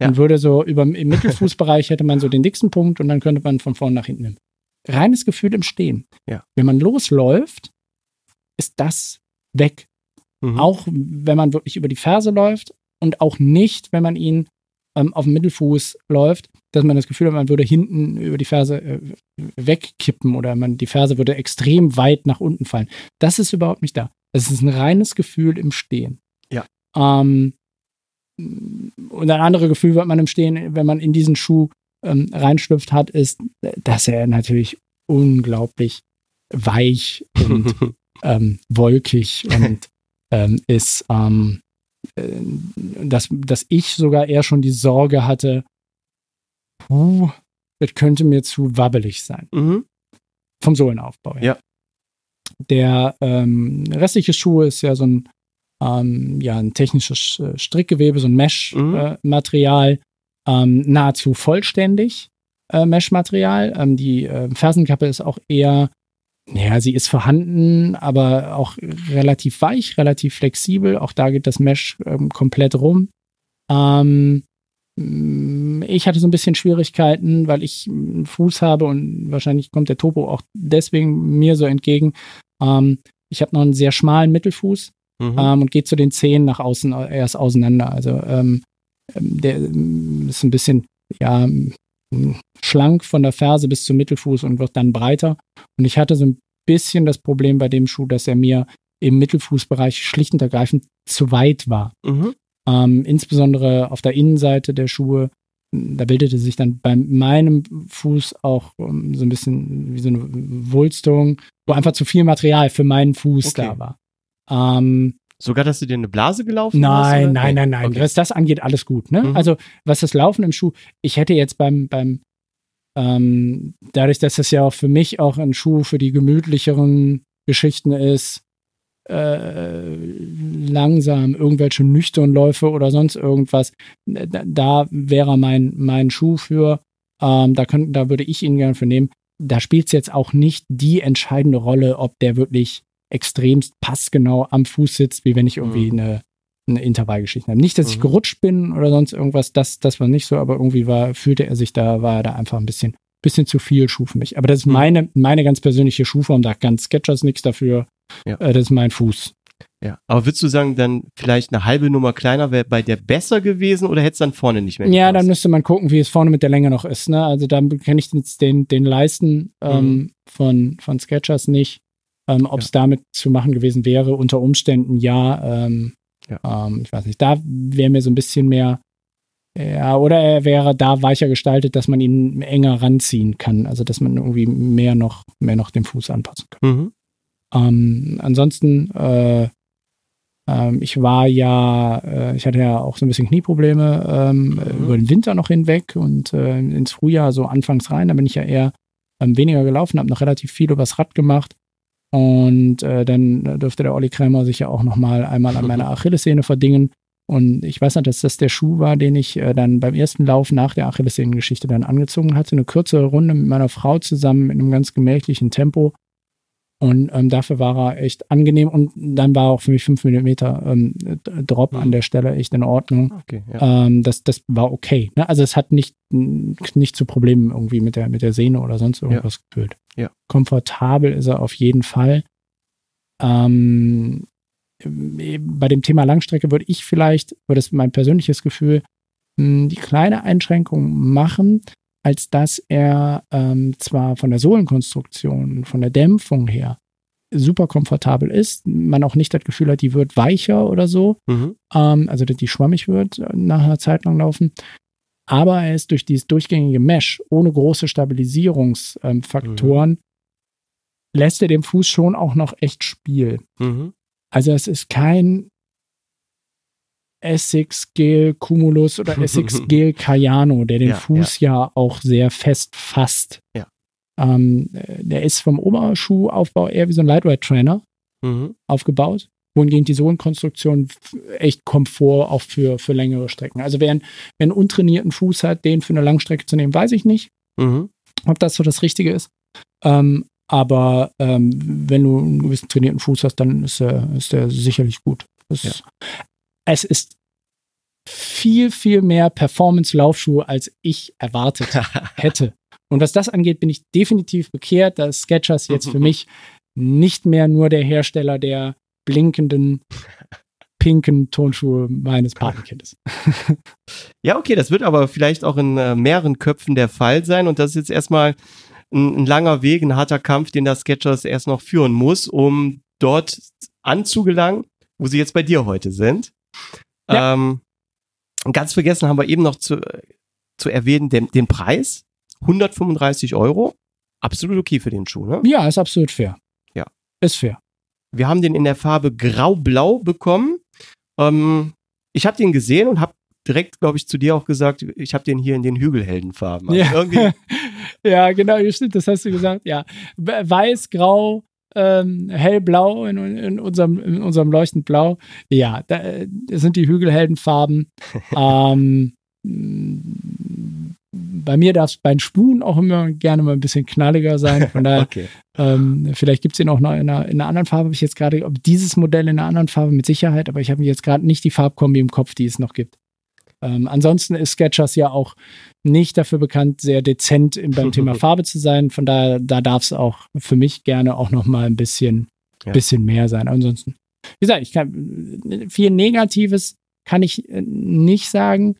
Man Ja. würde so über im Mittelfußbereich hätte man so den dicksten Punkt und dann könnte man von vorne nach hinten wippen. Reines Gefühl im Stehen. Ja. Wenn man losläuft, ist das weg. Mhm. Auch wenn man wirklich über die Ferse läuft und auch nicht, wenn man ihn ähm, auf dem Mittelfuß läuft, dass man das Gefühl hat, man würde hinten über die Ferse äh, wegkippen oder man, die Ferse würde extrem weit nach unten fallen. Das ist überhaupt nicht da. Es ist ein reines Gefühl im Stehen. Ja. Ähm, und ein anderes Gefühl, was man im Stehen, wenn man in diesen Schuh ähm, reinschlüpft hat, ist, dass er natürlich unglaublich weich und ähm, wolkig und ähm, ist. Ähm, äh, dass, dass ich sogar eher schon die Sorge hatte, puh, das könnte mir zu wabbelig sein. Mhm. Vom Sohlenaufbau her. Ja. Der ähm, restliche Schuh ist ja so ein, ähm, ja, ein technisches äh, Strickgewebe, so ein Mhm. Mesh-Material, ähm, nahezu vollständig äh, Mesh-Material. Ähm, die äh, Fersenkappe ist auch eher, naja, sie ist vorhanden, aber auch relativ weich, relativ flexibel. Auch da geht das Mesh ähm, komplett rum. Ähm, ich hatte so ein bisschen Schwierigkeiten, weil ich einen Fuß habe und wahrscheinlich kommt der Topo auch deswegen mir so entgegen. Ähm, ich habe noch einen sehr schmalen Mittelfuß Mhm. ähm, und geht zu den Zehen nach außen erst auseinander. Also ähm, ähm, der ähm, ist ein bisschen ja ähm, schlank von der Ferse bis zum Mittelfuß und wird dann breiter. Und ich hatte so ein bisschen das Problem bei dem Schuh, dass er mir im Mittelfußbereich schlicht und ergreifend zu weit war. Mhm. Ähm, insbesondere auf der Innenseite der Schuhe, da bildete sich dann bei meinem Fuß auch ähm, so ein bisschen wie so eine Wulstung, wo einfach zu viel Material für meinen Fuß Okay. da war. Ähm, Sogar, dass du dir eine Blase gelaufen hast? nein, oder? nein, Nee. nein, nein. Okay. Was das angeht, alles gut. Ne? Mhm. Also, was das Laufen im Schuh, ich hätte jetzt beim, beim ähm, dadurch, dass das ja auch für mich auch ein Schuh für die gemütlicheren Geschichten ist, äh, langsam irgendwelche Nüchternläufe oder sonst irgendwas, da, da wäre mein, mein Schuh für, ähm, da, könnt, da würde ich ihn gerne für nehmen. Da spielt es jetzt auch nicht die entscheidende Rolle, ob der wirklich extremst passgenau am Fuß sitzt, wie wenn ich irgendwie Mhm. eine, eine Intervallgeschichte habe. Nicht, dass ich Mhm. gerutscht bin oder sonst irgendwas, das, das war nicht so, aber irgendwie war, fühlte er sich da, war er da einfach ein bisschen, bisschen zu viel Schuh für mich. Aber das ist Mhm. meine, meine ganz persönliche Schuhform, da kann Sketchers nichts dafür. Ja. Äh, das ist mein Fuß. Ja. Aber würdest du sagen, dann vielleicht eine halbe Nummer kleiner wäre bei der besser gewesen oder hätte es dann vorne nicht mehr Ja, gepasst? dann müsste man gucken, wie es vorne mit der Länge noch ist. Ne? Also da kenne ich jetzt den, den Leisten ähm, Mhm. von, von Sketchers nicht. Ähm, Ob es damit zu machen gewesen wäre, unter Umständen ja. Ähm, Ähm, ich weiß nicht, da wäre mir so ein bisschen mehr, ja, oder er wäre da weicher gestaltet, dass man ihn enger ranziehen kann. Also dass man irgendwie mehr noch, mehr noch den Fuß anpassen kann. Mhm. Ähm, ansonsten, äh, ähm, ich war ja, äh, ich hatte ja auch so ein bisschen Knieprobleme ähm, Mhm. über den Winter noch hinweg und äh, ins Frühjahr so anfangs rein. Da bin ich ja eher ähm, weniger gelaufen, habe noch relativ viel übers Rad gemacht. Und äh, dann dürfte der Olli Krämer sich ja auch noch mal einmal an meiner Achillessehne verdingen. Und ich weiß noch, dass das der Schuh war, den ich äh, dann beim ersten Lauf nach der Achillessehnengeschichte dann angezogen hatte. Eine kürzere Runde mit meiner Frau zusammen in einem ganz gemächlichen Tempo. Und ähm, dafür war er echt angenehm. Und dann war auch für mich 5 mm ähm, Drop Mhm. an der Stelle echt in Ordnung. Okay, ja. Ähm, das, das war okay. Ne? Also es hat nicht, nicht zu Problemen irgendwie mit der, mit der Sehne oder sonst irgendwas geführt. Ja. Komfortabel ist er auf jeden Fall. Ähm, bei dem Thema Langstrecke würde ich vielleicht, das ist mein persönliches Gefühl, mh, die kleine Einschränkung machen, als dass er ähm, zwar von der Sohlenkonstruktion, von der Dämpfung her super komfortabel ist, man auch nicht das Gefühl hat, die wird weicher oder so, Mhm. ähm, also dass die schwammig wird äh, nach einer Zeit lang laufen. Aber er ist durch dieses durchgängige Mesh ohne große Stabilisierungsfaktoren, ähm, Faktoren, lässt er dem Fuß schon auch noch echt Spiel. Mhm. Also es ist kein Essex Gel Cumulus oder Essex Gel Cayano, der den Ja, Fuß ja. auch sehr fest fasst. Ja. Ähm, äh, der ist vom Oberschuhaufbau eher wie so ein Lightweight Trainer Mhm. aufgebaut, wohingegen die Sohlenkonstruktion echt Komfort auch für, für längere Strecken. Also wer, einen- wer einen untrainierten Fuß hat, den für eine Langstrecke zu nehmen, weiß ich nicht, Mhm. ob das so das Richtige ist. Ähm, aber ähm, wenn du einen gewissen trainierten Fuß hast, dann ist der, ist der sicherlich gut. Das, Ja. Es ist viel, viel mehr Performance-Laufschuhe, als ich erwartet hätte. Und was das angeht, bin ich definitiv bekehrt, dass Skechers jetzt für mich nicht mehr nur der Hersteller der blinkenden pinken Tonschuhe meines Patenkindes. Ja, okay, das wird aber vielleicht auch in äh, mehreren Köpfen der Fall sein und das ist jetzt erstmal ein, ein langer Weg, ein harter Kampf, den das Sketchers erst noch führen muss, um dort anzugelangen, wo sie jetzt bei dir heute sind. Ja. Ähm, ganz vergessen haben wir eben noch zu, zu erwähnen, den, den Preis, 135 Euro, absolut okay für den Schuh, ne? Ja, ist absolut fair. Ja. Ist fair. Wir haben den in der Farbe grau-blau bekommen. Ähm, ich habe den gesehen und habe direkt, glaube ich, zu dir auch gesagt, ich habe den hier in den Hügelheldenfarben. Also Ja. Ja, genau, stimmt, das hast du gesagt. Ja, weiß, grau, ähm, hellblau in, in, unserem, in unserem leuchtend blau. Ja, da, äh, das sind die Hügelheldenfarben. ähm, bei mir darf es bei den Spuren auch immer gerne mal ein bisschen knalliger sein. Von daher, okay. ähm, vielleicht gibt es ihn auch noch in einer, in einer anderen Farbe. Habe ich jetzt gerade, ob dieses Modell in einer anderen Farbe mit Sicherheit, aber ich habe jetzt gerade nicht die Farbkombi im Kopf, die es noch gibt. Ähm, ansonsten ist Sketchers ja auch nicht dafür bekannt, sehr dezent im, beim Thema Farbe zu sein. Von daher, da darf es auch für mich gerne auch noch mal ein bisschen, Ja. bisschen mehr sein. Ansonsten, wie gesagt, ich kann viel Negatives kann ich äh, nicht sagen.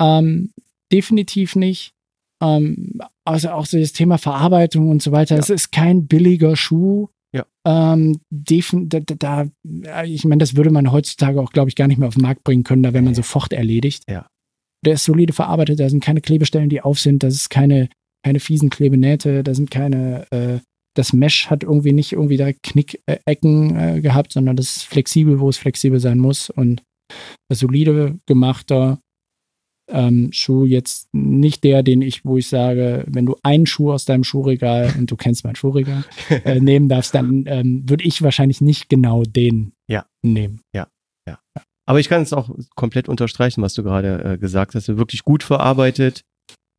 Ähm, definitiv nicht. Ähm, also auch so das Thema Verarbeitung und so weiter. Ja. Es ist kein billiger Schuh. Ja. Ähm, da, da, ich meine, das würde man heutzutage auch, glaube ich, gar nicht mehr auf den Markt bringen können. Da wäre man sofort erledigt. Ja. Der ist solide verarbeitet. Da sind keine Klebestellen, die auf sind. Das ist keine, keine fiesen Klebenähte. Da sind keine, äh, das Mesh hat irgendwie nicht irgendwie direkt Knickecken äh, gehabt, sondern das ist flexibel, wo es flexibel sein muss. Und solide gemachter ähm, Schuh jetzt nicht der, den ich, wo ich sage, wenn du einen Schuh aus deinem Schuhregal und du kennst mein Schuhregal äh, nehmen darfst, dann ähm, würde ich wahrscheinlich nicht genau den Ja. nehmen. Aber ich kann es auch komplett unterstreichen, was du gerade äh, gesagt hast. Wirklich gut verarbeitet.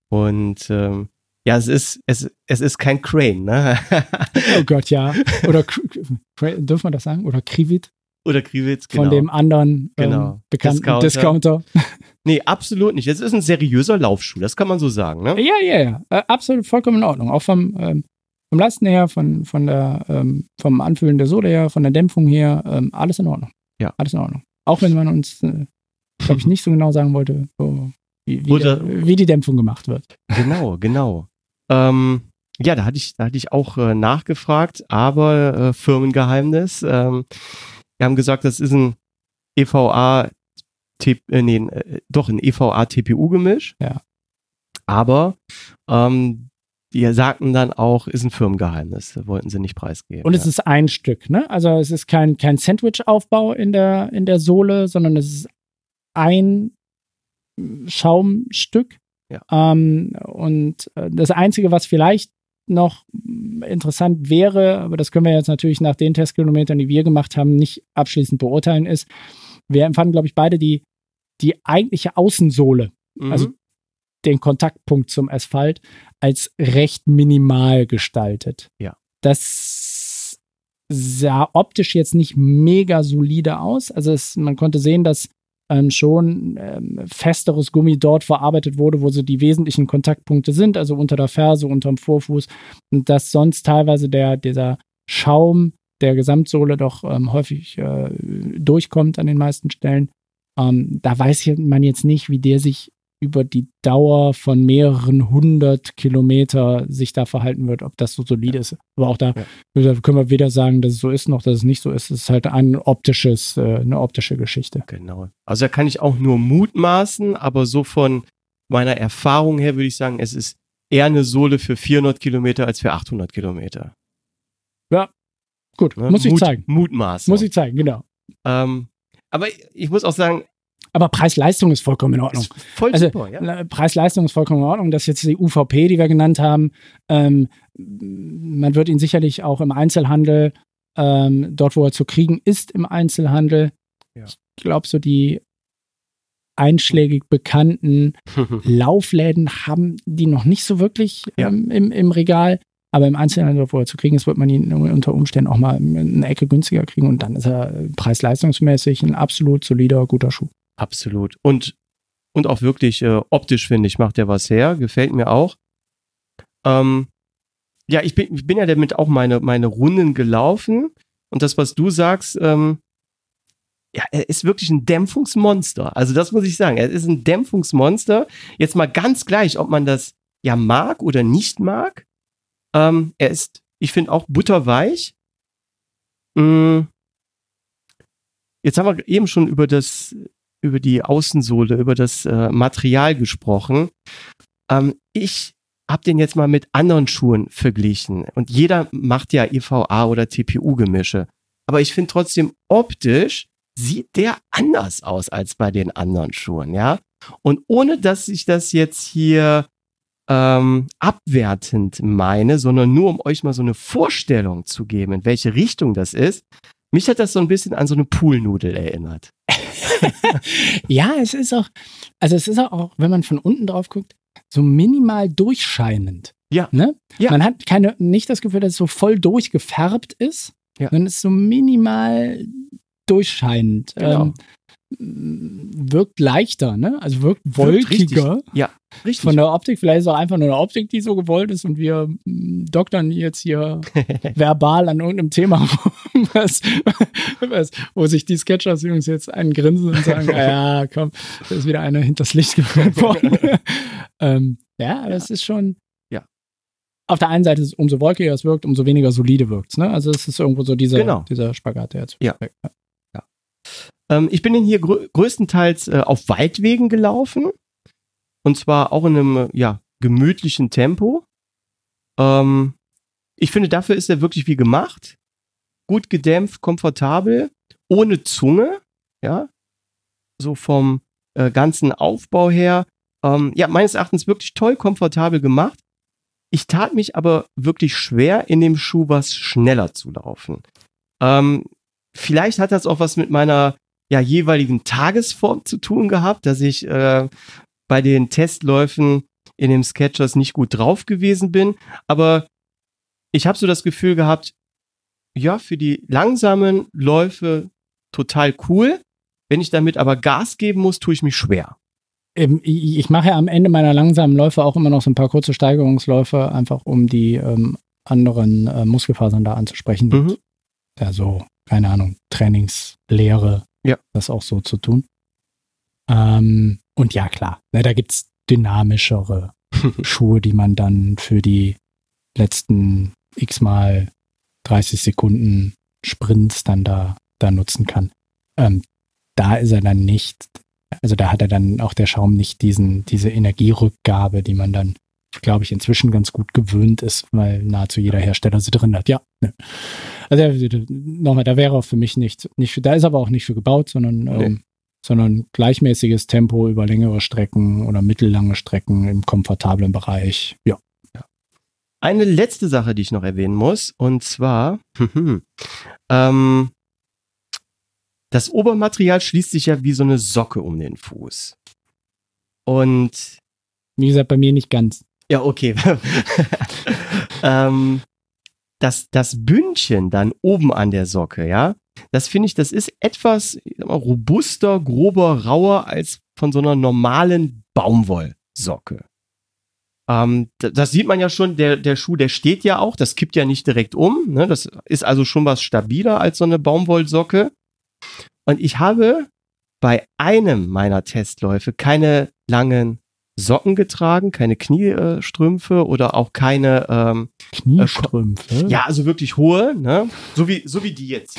Und ähm, ja, es ist, es, es ist kein Crane, ne? Oh Gott, ja. Oder dürfen wir das sagen? Oder Krivit Oder Kriwitz, genau. von dem anderen ähm, Genau. bekannten Discounter. Discounter. Nee, absolut nicht. Es ist ein seriöser Laufschuh, das kann man so sagen, ne? Ja, ja, ja. Äh, absolut vollkommen in Ordnung. Auch vom, ähm, vom Lasten her, von, von der, ähm, vom Anfühlen der Sohle her, von der Dämpfung her, ähm, alles in Ordnung. Ja. Alles in Ordnung. Auch wenn man uns, äh, glaube ich, nicht so genau sagen wollte, so, wie, wie, Oder- der, wie die Dämpfung gemacht wird. Genau, genau. Ähm, ja, da hatte ich, da hatte ich auch äh, nachgefragt, aber äh, Firmengeheimnis. Ähm, wir haben gesagt, das ist ein EVA, T äh, nee, äh, doch ein EVA-TPU-Gemisch. Ja. Aber ähm, die sagten dann auch, ist ein Firmengeheimnis. Wollten sie nicht preisgeben. Und es ja. ist ein Stück, ne? Also es ist kein, kein Sandwich-Aufbau in der, in der Sohle, sondern es ist ein Schaumstück. Ja. Ähm, und äh, das Einzige, was vielleicht noch interessant wäre, aber das können wir jetzt natürlich nach den Testkilometern, die wir gemacht haben, nicht abschließend beurteilen, ist, wir empfanden, glaube ich, beide die, die eigentliche Außensohle, Mhm. also den Kontaktpunkt zum Asphalt, als recht minimal gestaltet. Ja. Das sah optisch jetzt nicht mega solide aus. Also es, man konnte sehen, dass ähm, schon ähm, festeres Gummi dort verarbeitet wurde, wo so die wesentlichen Kontaktpunkte sind, also unter der Ferse, unterm Vorfuß und dass sonst teilweise der, dieser Schaum der Gesamtsohle doch ähm, häufig äh, durchkommt an den meisten Stellen. Ähm, da weiß man jetzt nicht, wie der sich über die Dauer von mehreren hundert Kilometer sich da verhalten wird, ob das so solide ist. Aber auch da Ja. können wir weder sagen, dass es so ist, noch dass es nicht so ist. Es ist halt ein optisches, äh, eine optische Geschichte. Genau. Also da kann ich auch nur mutmaßen, aber so von meiner Erfahrung her würde ich sagen, es ist eher eine Sohle für 400 Kilometer als für 800 Kilometer. Gut, Ne? muss ich Mut, zeigen. Mutmaßen. Muss ich zeigen, genau. Ähm, aber ich muss auch sagen, Aber Preis-Leistung ist vollkommen in Ordnung. voll Also, super, ja. Le- Preis-Leistung ist vollkommen in Ordnung. Das ist jetzt die UVP, die wir genannt haben. Ähm, man wird ihn sicherlich auch im Einzelhandel, ähm, dort wo er zu kriegen ist, im Einzelhandel. Ja. Ich glaube, so die einschlägig bekannten Laufläden haben die noch nicht so wirklich Ja. ähm, im, im Regal. Aber im Einzelhandel, wo er zu kriegen ist, wird man ihn unter Umständen auch mal eine Ecke günstiger kriegen. Und dann ist er preis-leistungsmäßig ein absolut solider, guter Schuh. Absolut. Und, und auch wirklich äh, optisch, finde ich, macht er was her. Gefällt mir auch. Ähm, ja, ich bin, ich bin ja damit auch meine, meine Runden gelaufen. Und das, was du sagst, ähm, ja, er ist wirklich ein Dämpfungsmonster. Also das muss ich sagen. Er ist ein Dämpfungsmonster. Jetzt mal ganz gleich, ob man das ja mag oder nicht mag. Ähm, er ist, ich finde, auch butterweich. Mm. Jetzt haben wir eben schon über das, über die Außensohle, über das äh, Material gesprochen. Ähm, ich habe den jetzt mal mit anderen Schuhen verglichen. Und jeder macht ja EVA oder TPU-Gemische. Aber ich finde trotzdem optisch sieht der anders aus als bei den anderen Schuhen, ja. Und ohne dass ich das jetzt hier ähm, abwertend meine, sondern nur um euch mal so eine Vorstellung zu geben, in welche Richtung das ist. Mich hat das so ein bisschen an so eine Poolnudel erinnert. ja, es ist auch, also es ist auch, wenn man von unten drauf guckt, so minimal durchscheinend. Ja. Ne? Ja. Man hat keine, nicht das Gefühl, dass es so voll durchgefärbt ist, Ja. sondern es ist so minimal durchscheinend. Genau. Ähm, wirkt leichter, ne? Also wirkt Wirkt richtig. wolkiger. Ja, richtig. Von der Optik, vielleicht ist auch einfach nur eine Optik, die so gewollt ist und wir mm, doktern jetzt hier verbal an irgendeinem Thema was, was, wo sich die Sketchers-Jungs jetzt einen grinsen und sagen, "Ah ja, komm, da ist wieder einer hinters Licht geführt worden. ähm, ja, aber es ist schon. Ja. Auf der einen Seite ist es umso wolkiger es wirkt, umso weniger solide wirkt es. Ne? Also es ist irgendwo so dieser, Genau. dieser Spagat, der jetzt Ja. Ähm, ich bin denn hier grö größtenteils äh, auf Waldwegen gelaufen. Und zwar auch in einem, äh, ja, gemütlichen Tempo. Ähm, ich finde, dafür ist er wirklich wie gemacht. Gut gedämpft, komfortabel, ohne Zunge, ja. So vom äh, ganzen Aufbau her. Ähm, ja, meines Erachtens wirklich toll, komfortabel gemacht. Ich tat mich aber wirklich schwer, in dem Schuh was schneller zu laufen. Ähm, vielleicht hat das auch was mit meiner ja, jeweiligen Tagesform zu tun gehabt, dass ich äh, bei den Testläufen in dem Sketchers nicht gut drauf gewesen bin. Aber ich habe so das Gefühl gehabt, ja, für die langsamen Läufe total cool. Wenn ich damit aber Gas geben muss, tue ich mich schwer. Ähm, Ich mache ja am Ende meiner langsamen Läufe auch immer noch so ein paar kurze Steigerungsläufe, einfach um die ähm, anderen äh, Muskelfasern da anzusprechen. Mhm. Ja, so, keine Ahnung, Trainingslehre, Ja. das auch so zu tun. Ähm, und ja, klar, ne, da gibt's dynamischere Schuhe, die man dann für die letzten x-mal 30 Sekunden Sprints dann da, da nutzen kann. Ähm, da ist er dann nicht, also da hat er dann auch der Schaum nicht diesen, diese Energierückgabe, die man dann, glaube ich, inzwischen ganz gut gewöhnt ist, weil nahezu jeder Hersteller sie drin hat. Ja. Ne. Also nochmal, da wäre auch für mich nicht, nicht da ist aber auch nicht für gebaut, sondern, ähm, Nee. sondern gleichmäßiges Tempo über längere Strecken oder mittellange Strecken im komfortablen Bereich. Ja. Eine letzte Sache, die ich noch erwähnen muss, und zwar, ähm, das Obermaterial schließt sich ja wie so eine Socke um den Fuß. Und Wie gesagt, bei mir nicht ganz. Ja, okay. ähm, das, das Bündchen dann oben an der Socke, ja, das finde ich, das ist etwas mal, robuster, grober, rauer als von so einer normalen Baumwollsocke. Ähm, das sieht man ja schon, der, der Schuh, der steht ja auch, das kippt ja nicht direkt um. Ne? Das ist also schon was stabiler als so eine Baumwollsocke. Und ich habe bei einem meiner Testläufe keine langen Socken getragen, keine Kniestrümpfe oder auch keine, ähm, Kniestrümpfe. ja, also wirklich hohe, ne? So wie, so wie die jetzt.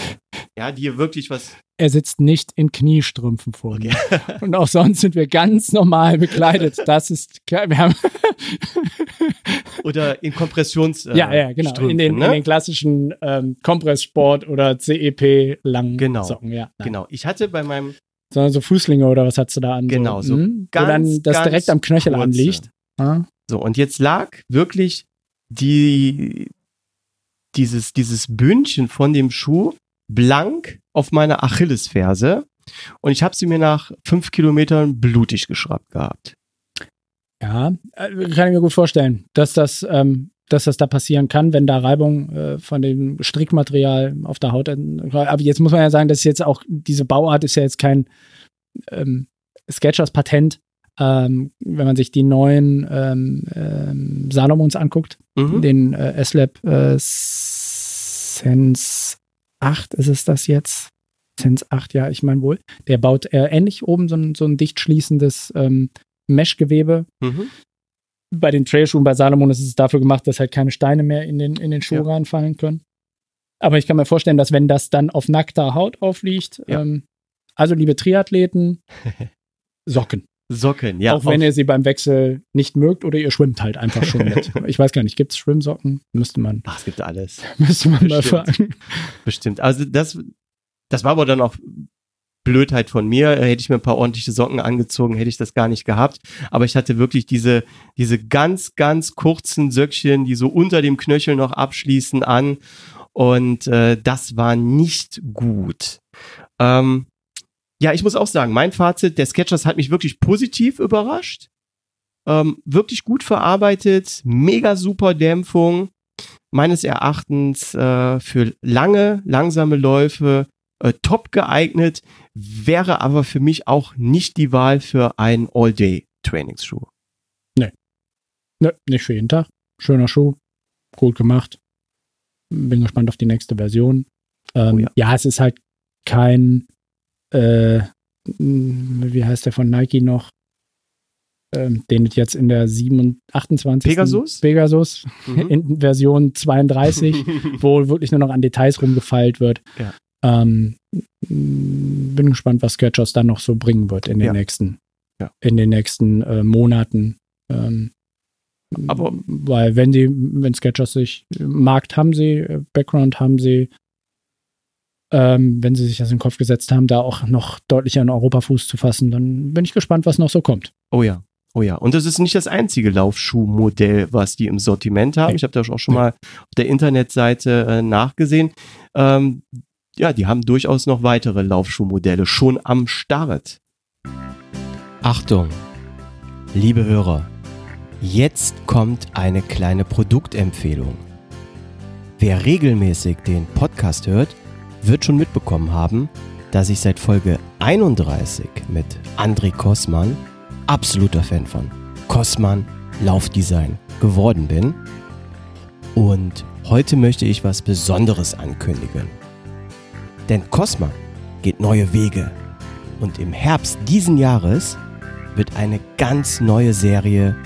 Ja, die hier wirklich was. Er sitzt nicht in Kniestrümpfen vor mir. Und auch sonst sind wir ganz normal bekleidet. Das ist klar. Wir haben Oder in Kompressions. Äh, ja, ja, genau. Strümpfen, in, den, ne? in den klassischen ähm, Kompresssport oder CEP langen Genau. Socken, ja. Nein. Genau. Ich hatte bei meinem. Sondern so Fußlinge oder was hast du da an? Genau, so mhm, ganz, Wo dann das direkt am Knöchel kurze. anliegt. Ah, So, und jetzt lag wirklich die, dieses, dieses Bündchen von dem Schuh blank auf meiner Achillesferse. Und ich habe sie mir nach fünf Kilometern blutig geschraubt gehabt. Ja, äh, kann ich mir gut vorstellen, dass das, ähm, dass das da passieren kann, wenn da Reibung äh, von dem Strickmaterial auf der Haut. Aber jetzt muss man ja sagen, dass jetzt auch diese Bauart ist ja jetzt kein ähm, Sketchers-Patent. Ähm, wenn man sich die neuen ähm, ähm, Salomons anguckt, Mhm. den äh, S-Lab äh, Sense 8 ist es das jetzt. Sense 8, ja, ich meine wohl. Der baut äh, ähnlich oben so ein, so ein dicht schließendes ähm, Mesh-Gewebe. Mhm. Bei den Trailschuhen bei Salomon ist es dafür gemacht, dass halt keine Steine mehr in den, in den Schuh Ja. reinfallen können. Aber ich kann mir vorstellen, dass wenn das dann auf nackter Haut aufliegt, Ja. ähm, also liebe Triathleten, Socken. Socken, ja. auch wenn ihr sie beim Wechsel nicht mögt oder ihr schwimmt halt einfach schon mit. ich weiß gar nicht, gibt es Schwimmsocken? Müsste man, Ach, es gibt alles. müsste man mal Bestimmt. fragen. Bestimmt. Also das, das war aber dann auch Blödheit von mir. Hätte ich mir ein paar ordentliche Socken angezogen, hätte ich das gar nicht gehabt. Aber ich hatte wirklich diese, diese ganz, ganz kurzen Söckchen, die so unter dem Knöchel noch abschließen an. Und äh, das war nicht gut. Ähm, ja, ich muss auch sagen, mein Fazit, der Sketchers hat mich wirklich positiv überrascht. Ähm, wirklich gut verarbeitet, mega super Dämpfung. Meines Erachtens äh, für lange, langsame Läufe äh, top geeignet, wäre aber für mich auch nicht die Wahl für einen All-Day-Trainingsschuh. Ne, nicht für jeden Tag. Schöner Schuh. Gut gemacht. Bin gespannt auf die nächste Version. Ähm, Oh ja. ja. es ist halt kein, äh, wie heißt der von Nike noch? Ähm, den es jetzt in der 7, 28. Pegasus? Pegasus Mhm. in Version 32, wo wirklich nur noch an Details rumgefeilt wird. Ja. Ähm, bin gespannt, was Sketchers dann noch so bringen wird in den Ja. nächsten, Ja. in den nächsten äh, Monaten. Ähm, Aber- weil wenn die, wenn Sketchers sich Markt haben sie, äh, Background haben sie, ähm, wenn sie sich das in den Kopf gesetzt haben, da auch noch deutlicher in Europa Fuß zu fassen, dann bin ich gespannt, was noch so kommt. Oh ja. Oh ja, und das ist nicht das einzige Laufschuhmodell, was die im Sortiment haben. Ich habe das auch schon mal auf der Internetseite äh, nachgesehen. Ähm, ja, die haben durchaus noch weitere Laufschuhmodelle schon am Start. Achtung, liebe Hörer, jetzt kommt eine kleine Produktempfehlung. Wer regelmäßig den Podcast hört, wird schon mitbekommen haben, dass ich seit Folge 31 mit André Kossmann absoluter Fan von Kossmann Laufdesign geworden bin. Und heute möchte ich was Besonderes ankündigen. Denn Kossmann geht neue Wege. Und im Herbst diesen Jahres wird eine ganz neue Serie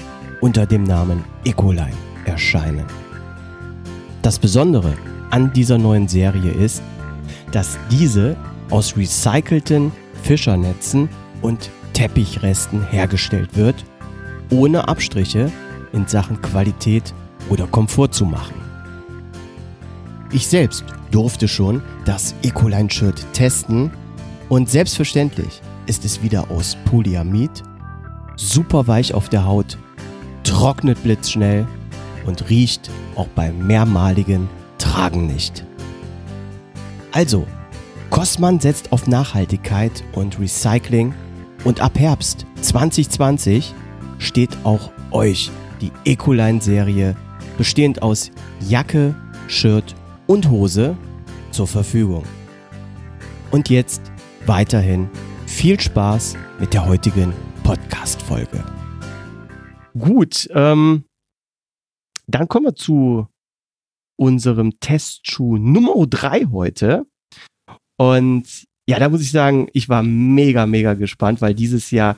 unter dem Namen Ecoline erscheinen. Das Besondere an dieser neuen Serie ist, dass diese aus recycelten Fischernetzen und Teppichresten hergestellt wird, ohne Abstriche in Sachen Qualität oder Komfort zu machen. Ich selbst durfte schon das Ecoline-Shirt testen und selbstverständlich ist es wieder aus Polyamid, super weich auf der Haut, trocknet blitzschnell und riecht auch beim mehrmaligen Tragen nicht. Also, Kossmann setzt auf Nachhaltigkeit und Recycling und ab Herbst 2020 steht auch euch die Ecoline-Serie bestehend aus Jacke, Shirt und Hose zur Verfügung. Und jetzt weiterhin viel Spaß mit der heutigen Podcast-Folge. Gut, ähm, dann kommen wir zu unserem Testschuh Nummer 3 heute. Und ja, da muss ich sagen, ich war mega, mega gespannt, weil dieses Jahr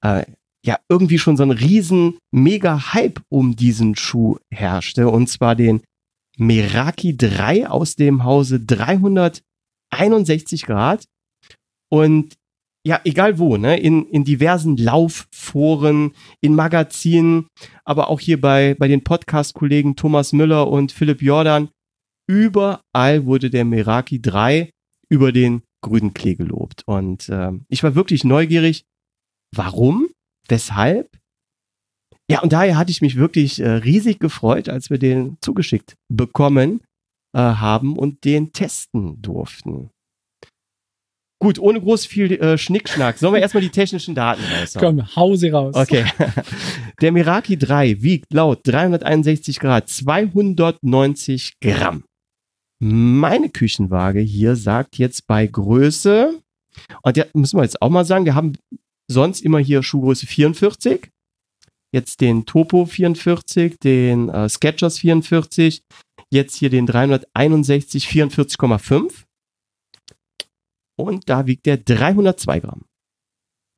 äh, ja irgendwie schon so ein riesen, mega Hype um diesen Schuh herrschte. Und zwar den Meraki 3 aus dem Hause 361 Grad. Und ja, egal wo, ne, in, in diversen Laufforen, in Magazinen, aber auch hier bei, bei den Podcast-Kollegen Thomas Müller und Philipp Jordan, überall wurde der Meraki 3 über den grünen Klee gelobt. Und ähm, ich war wirklich neugierig, warum, weshalb. Ja, und daher hatte ich mich wirklich äh, riesig gefreut, als wir den zugeschickt bekommen äh, haben und den testen durften. Gut, ohne groß viel äh, Schnickschnack. Sollen wir erstmal die technischen Daten raushauen? Komm, hau sie raus. Okay. Der Meraki 3 wiegt laut 361 Grad 290 Gramm. Meine Küchenwaage hier sagt jetzt bei Größe, und ja, müssen wir jetzt auch mal sagen, wir haben sonst immer hier Schuhgröße 44, jetzt den Topo 44, den äh, Skechers 44, jetzt hier den 361 44,5 und da wiegt der 302 Gramm.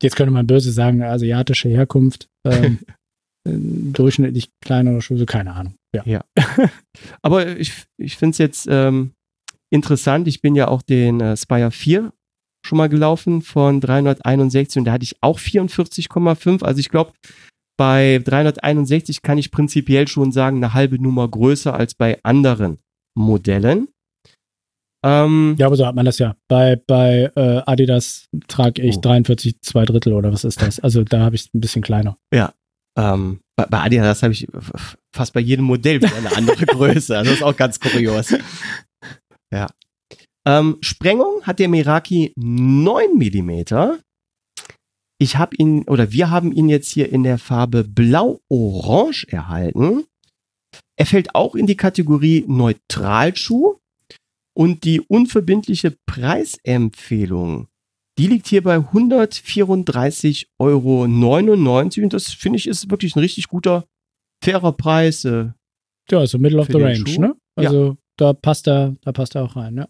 Jetzt könnte man böse sagen, asiatische Herkunft, ähm, äh, durchschnittlich kleinere Schuhe, keine Ahnung. Ja. Aber ich, ich finde es jetzt ähm, interessant. Ich bin ja auch den äh, Spire 4 schon mal gelaufen von 361 und da hatte ich auch 44,5. Also ich glaube, bei 361 kann ich prinzipiell schon sagen, eine halbe Nummer größer als bei anderen Modellen. Ähm, Ja, aber so hat man das ja. Bei, bei äh, Adidas trage ich Oh. 43 zwei Drittel oder was ist das? Also da habe ich ein bisschen kleiner. ähm, bei, bei Adidas habe ich fast bei jedem Modell wieder eine andere Größe. Also das ist auch ganz kurios. Ja. Ähm, Sprengung hat der Meraki 9 Millimeter. Ich habe ihn, oder wir haben ihn jetzt hier in der Farbe Blau-Orange erhalten. Er fällt auch in die Kategorie Neutralschuh. Und die unverbindliche Preisempfehlung, die liegt hier bei 134,99 Euro. Und das finde ich ist wirklich ein richtig guter, fairer Preis. Äh, Ja, also Middle of the Range, Schuh? ne? Also da passt er, da passt er auch rein, ne?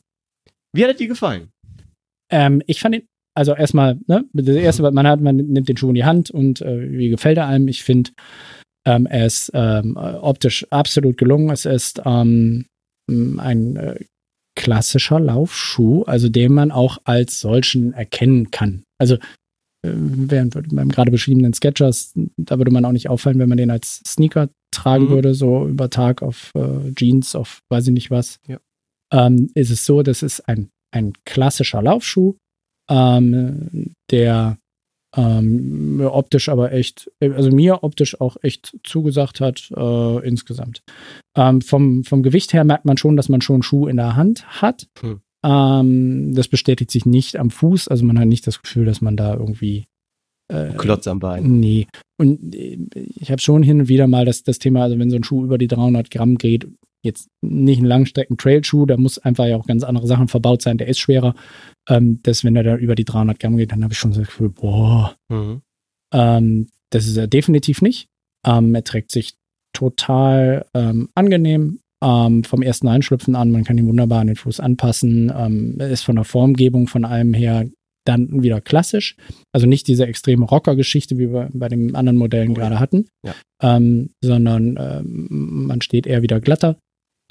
Wie hat er dir gefallen? Ähm, ich fand ihn, also erstmal, ne, das erste, was man hat, man nimmt den Schuh in die Hand und äh, wie gefällt er einem? Ich finde, ähm, er ist ähm, optisch absolut gelungen. Es ist ähm, ein äh, klassischer Laufschuh, also den man auch als solchen erkennen kann. Also äh, während beim gerade beschriebenen Sketchers, da würde man auch nicht auffallen, wenn man den als Sneaker tragen Mhm. würde, so über Tag auf äh, Jeans, auf weiß ich nicht was. Ja. Ähm, ist es so, das ist ein, ein klassischer Laufschuh, ähm, der ähm, optisch aber echt, also mir optisch auch echt zugesagt hat äh, insgesamt. Ähm, vom, vom Gewicht her merkt man schon, dass man schon einen Schuh in der Hand hat. Hm. Ähm, das bestätigt sich nicht am Fuß, also man hat nicht das Gefühl, dass man da irgendwie äh, Klotz am Bein. Nee. Und äh, ich habe schon hin und wieder mal das, das Thema, also wenn so ein Schuh über die 300 Gramm geht, jetzt nicht ein Langstrecken-Trail-Schuh, da muss einfach ja auch ganz andere Sachen verbaut sein, der ist schwerer. Ähm, dass wenn er da über die 300 Gramm geht, dann habe ich schon das Gefühl, boah, Mhm. ähm, das ist er definitiv nicht. Ähm, er trägt sich total ähm, angenehm. Ähm, vom ersten Einschlüpfen an, man kann ihn wunderbar an den Fuß anpassen. Ähm, er ist von der Formgebung von allem her dann wieder klassisch. Also nicht diese extreme Rocker-Geschichte, wie wir bei den anderen Modellen Oh gerade hatten, Ja. ähm, sondern ähm, man steht eher wieder glatter.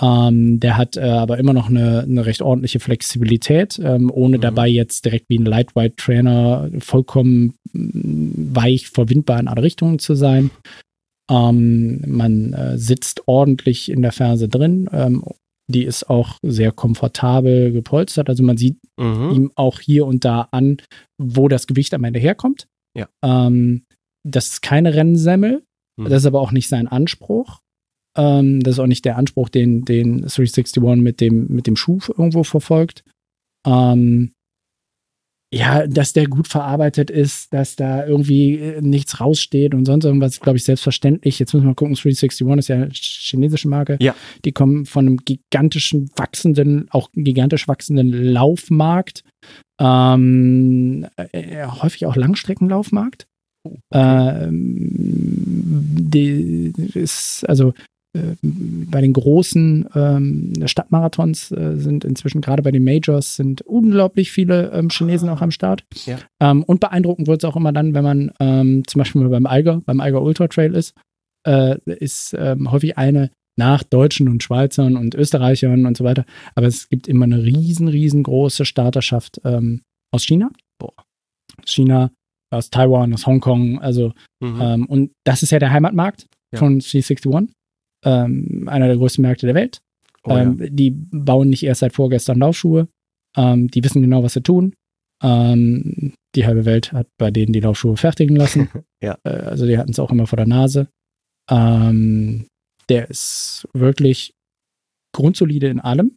Ähm, der hat äh, aber immer noch eine, eine recht ordentliche Flexibilität, ähm, ohne Mhm. dabei jetzt direkt wie ein Lightweight Trainer vollkommen mm, weich verwindbar in alle Richtungen zu sein. Ähm, man äh, sitzt ordentlich in der Ferse drin. Ähm, die ist auch sehr komfortabel gepolstert. Also man sieht Mhm. ihm auch hier und da an, wo das Gewicht am Ende herkommt. Ja. Ähm, das ist keine Rennsemmel. Mhm. Das ist aber auch nicht sein Anspruch. Ähm, das ist auch nicht der Anspruch, den, den 361 mit dem, mit dem Schuh irgendwo verfolgt. Ähm, ja, dass der gut verarbeitet ist, dass da irgendwie äh, nichts raussteht und sonst irgendwas, glaube ich, selbstverständlich. Jetzt müssen wir mal gucken, 361 ist ja eine chinesische Marke. Ja. Die kommen von einem gigantischen, wachsenden, auch gigantisch wachsenden Laufmarkt. Ähm, äh, häufig auch Langstreckenlaufmarkt. Ähm, die ist, also bei den großen ähm, Stadtmarathons äh, sind inzwischen gerade bei den Majors sind unglaublich viele ähm, Chinesen auch am Start. Ja. Ähm, und beeindruckend wird es auch immer dann, wenn man ähm, zum Beispiel mal beim Eiger, beim Eiger Ultra Trail ist, äh, ist ähm, häufig eine nach Deutschen und Schweizern und Österreichern und so weiter. Aber es gibt immer eine riesen, riesengroße Starterschaft ähm, aus China. Boah. Aus China, aus Taiwan, aus Hongkong, also Mhm. und das ist ja der Heimatmarkt Ja. von C61, ähm, einer der größten Märkte der Welt. Oh, ja. ähm, Die bauen nicht erst seit vorgestern Laufschuhe. Ähm, die wissen genau, was sie tun. Ähm, die halbe Welt hat bei denen die Laufschuhe fertigen lassen. Ja. Äh, also die hatten es auch immer vor der Nase. Ähm, der ist wirklich grundsolide in allem.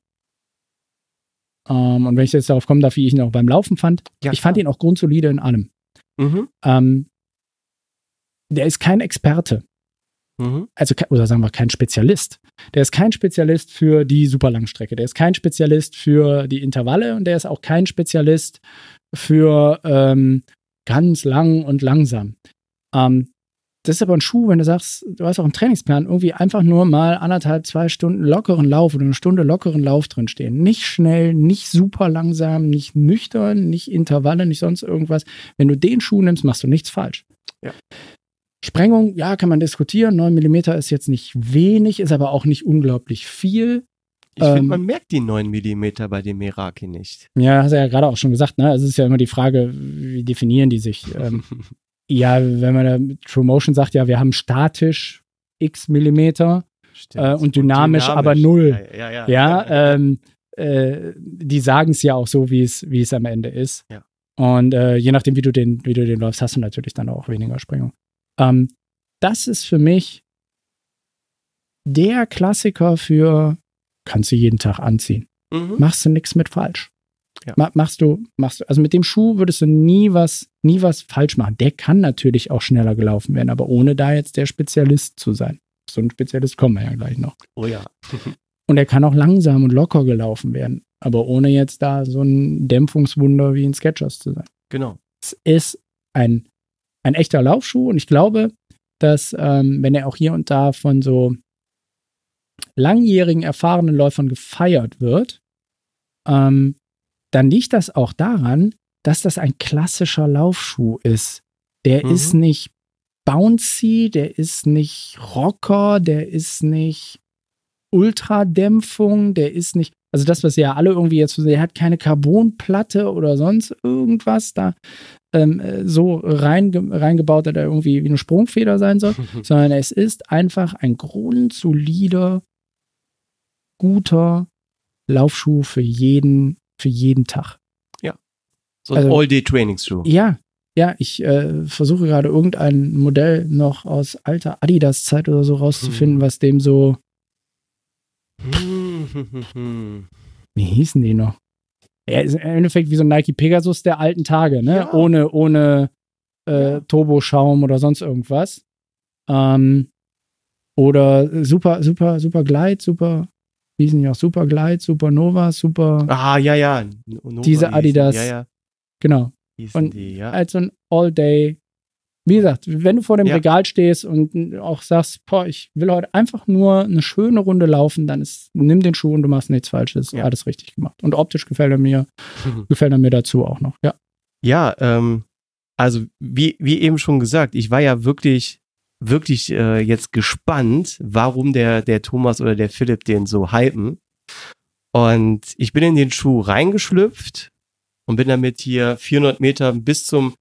Ähm, und wenn ich jetzt darauf kommen darf, wie ich ihn auch beim Laufen fand, Ja, ich fand klar. ihn auch grundsolide in allem. Mhm. Ähm, der ist kein Experte Mhm. also oder sagen wir kein Spezialist. Der ist kein Spezialist für die Superlangstrecke. Der ist kein Spezialist für die Intervalle und der ist auch kein Spezialist für ähm, ganz lang und langsam. Ähm, das ist aber ein Schuh, wenn du sagst, du hast auch einen Trainingsplan, irgendwie einfach nur mal anderthalb, zwei Stunden lockeren Lauf oder eine Stunde lockeren Lauf drinstehen. Nicht schnell, nicht super langsam, nicht nüchtern, nicht Intervalle, nicht sonst irgendwas. Wenn du den Schuh nimmst, machst du nichts falsch. Ja. Sprengung, ja, kann man diskutieren. 9 mm ist jetzt nicht wenig, ist aber auch nicht unglaublich viel. Ich finde, Ähm, man merkt die 9 mm bei dem Meraki nicht. Ja, hast du ja gerade auch schon gesagt, ne? Also Es ist ja immer die Frage, wie definieren die sich? Ähm, ja, wenn man da True Motion sagt, ja, wir haben statisch x Millimeter äh, und dynamisch, aber null. Ja, ja, ja. Ja, ähm, äh, die sagen es ja auch so, wie es, wie es am Ende ist. Und äh, je nachdem, wie du den, wie du den läufst, hast du natürlich dann auch weniger Sprengung. Ähm, das ist für mich der Klassiker für kannst du jeden Tag anziehen. Mhm. Machst du nichts mit falsch. Ja. Ma machst du, machst du, also mit dem Schuh würdest du nie was, nie was falsch machen. Der kann natürlich auch schneller gelaufen werden, aber ohne da jetzt der Spezialist zu sein. So ein Spezialist kommen wir ja gleich noch. Oh ja. Und er kann auch langsam und locker gelaufen werden, aber ohne jetzt da so ein Dämpfungswunder wie ein Sketchers zu sein. Genau. Es ist ein, ein echter Laufschuh und ich glaube, dass ähm, wenn er auch hier und da von so langjährigen, erfahrenen Läufern gefeiert wird, ähm, dann liegt das auch daran, dass das ein klassischer Laufschuh ist. Der Mhm. ist nicht bouncy, der ist nicht Rocker, der ist nicht Ultradämpfung, der ist nicht, also das, was ja alle irgendwie jetzt, der hat keine Carbonplatte oder sonst irgendwas da ähm, äh, so reinge reingebaut, dass er irgendwie wie eine Sprungfeder sein soll, sondern es ist einfach ein grundsolider, guter Laufschuh für jeden, für jeden Tag. So ein Also- All-Day-Trainingsschuh. Ja, ja, ich äh, versuche gerade irgendein Modell noch aus alter Adidas-Zeit oder so rauszufinden, Hm. was dem so, Mhm. wie hießen die noch? Er ist im Endeffekt wie so ein Nike Pegasus der alten Tage, ne? Ja. Ohne, ohne äh. Turboschaum oder sonst irgendwas. Ähm, oder super, super, super Glide, super, wie hießen die auch? Super Glide, Supernova, super, Ah, ja, ja. Nova Diese Adidas. Ja, ja. genau. Hießen Und die, ja. als so ein All-Day. Wie gesagt, wenn du vor dem Ja. Regal stehst und auch sagst, boah, ich will heute einfach nur eine schöne Runde laufen, dann ist, nimm den Schuh und du machst nichts Falsches. Ja. Alles richtig gemacht. Und optisch gefällt er mir, gefällt er mir dazu auch noch. Ja. Ja, ähm, also wie, wie eben schon gesagt, ich war ja wirklich, wirklich äh, jetzt gespannt, warum der, der Thomas oder der Philipp den so hypen. Und ich bin in den Schuh reingeschlüpft und bin damit hier 400 Meter bis zum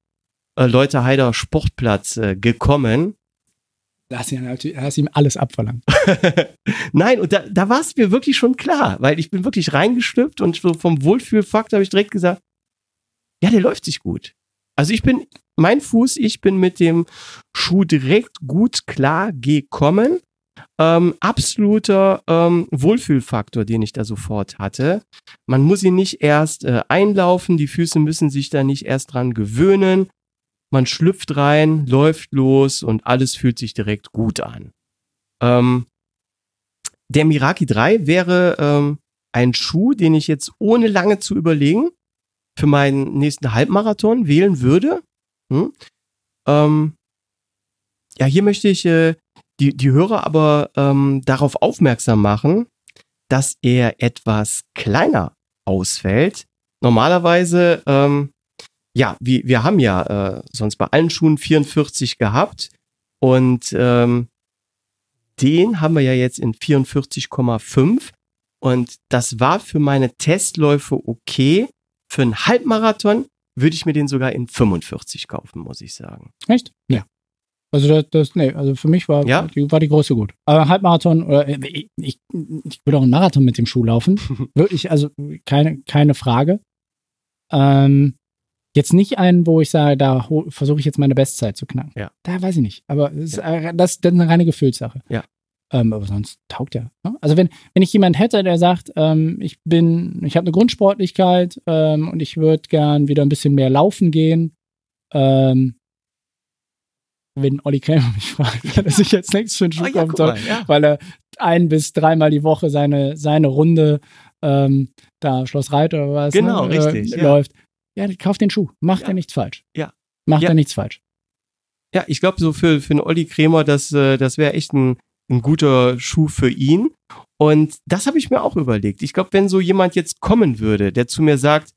äh, Leuterheider Sportplatz äh, gekommen. Lass ihn, natürlich- hast ihm alles abverlangt. Nein, und da, da war es mir wirklich schon klar, weil ich bin wirklich reingeschlüpft und so vom Wohlfühlfaktor habe ich direkt gesagt, ja, der läuft sich gut. Also ich bin, mein Fuß, ich bin mit dem Schuh direkt gut klar gekommen. Ähm, absoluter ähm, Wohlfühlfaktor, den ich da sofort hatte. Man muss ihn nicht erst äh, einlaufen, die Füße müssen sich da nicht erst dran gewöhnen. Man schlüpft rein, läuft los und alles fühlt sich direkt gut an. Ähm, der Miraki 3 wäre ähm, ein Schuh, den ich jetzt ohne lange zu überlegen für meinen nächsten Halbmarathon wählen würde. Hm? Ähm, ja, hier möchte ich äh, die, die Hörer aber ähm, darauf aufmerksam machen, dass er etwas kleiner ausfällt. Normalerweise, ähm, ja, wir, wir haben ja äh, sonst bei allen Schuhen 44 gehabt und ähm, den haben wir ja jetzt in 44,5 und das war für meine Testläufe okay. Für einen Halbmarathon würde ich mir den sogar in 45 kaufen, muss ich sagen. Echt? Ja. Also das, das nee, also für mich war, Ja? die, war die Größe gut. Aber Halbmarathon oder äh, ich, ich, ich würde auch einen Marathon mit dem Schuh laufen. Wirklich, also keine, keine Frage. Ähm, jetzt nicht einen, wo ich sage, da versuche ich jetzt meine Bestzeit zu knacken. Ja. Da weiß ich nicht. Aber ist, äh, das, das ist eine reine Gefühlssache. Ja. Ähm, aber sonst taugt er. Ne? Also wenn, wenn ich jemand hätte, der sagt, ähm, ich bin, ich habe eine Grundsportlichkeit ähm, und ich würde gern wieder ein bisschen mehr laufen gehen, ähm, wenn Olli Krämer mich fragt, dass ich jetzt nichts für einen Schuh Ah, ja, soll, mal, ja. weil er ein bis dreimal die Woche seine, seine Runde ähm, da Schloss Reit oder was Genau, ne, richtig, äh, ja. läuft. Ja, kauf den Schuh. Macht Ja. er nichts falsch. Ja. Macht Ja. er nichts falsch. Ja, ich glaube, so für, für einen Olli Krämer, das, äh, das wäre echt ein, ein guter Schuh für ihn. Und das habe ich mir auch überlegt. Ich glaube, wenn so jemand jetzt kommen würde, der zu mir sagt,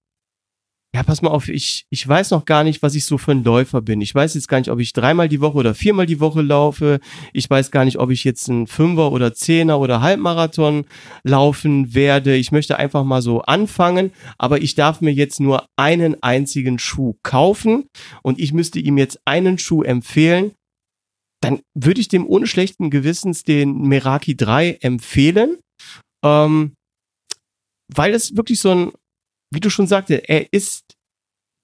ja, pass mal auf, ich, ich weiß noch gar nicht, was ich so für ein Läufer bin. Ich weiß jetzt gar nicht, ob ich dreimal die Woche oder viermal die Woche laufe. Ich weiß gar nicht, ob ich jetzt einen Fünfer oder Zehner oder Halbmarathon laufen werde. Ich möchte einfach mal so anfangen, aber ich darf mir jetzt nur einen einzigen Schuh kaufen und ich müsste ihm jetzt einen Schuh empfehlen. Dann würde ich dem ohne schlechten Gewissens den Meraki 3 empfehlen. Ähm, weil es wirklich so ein, wie du schon sagte, er ist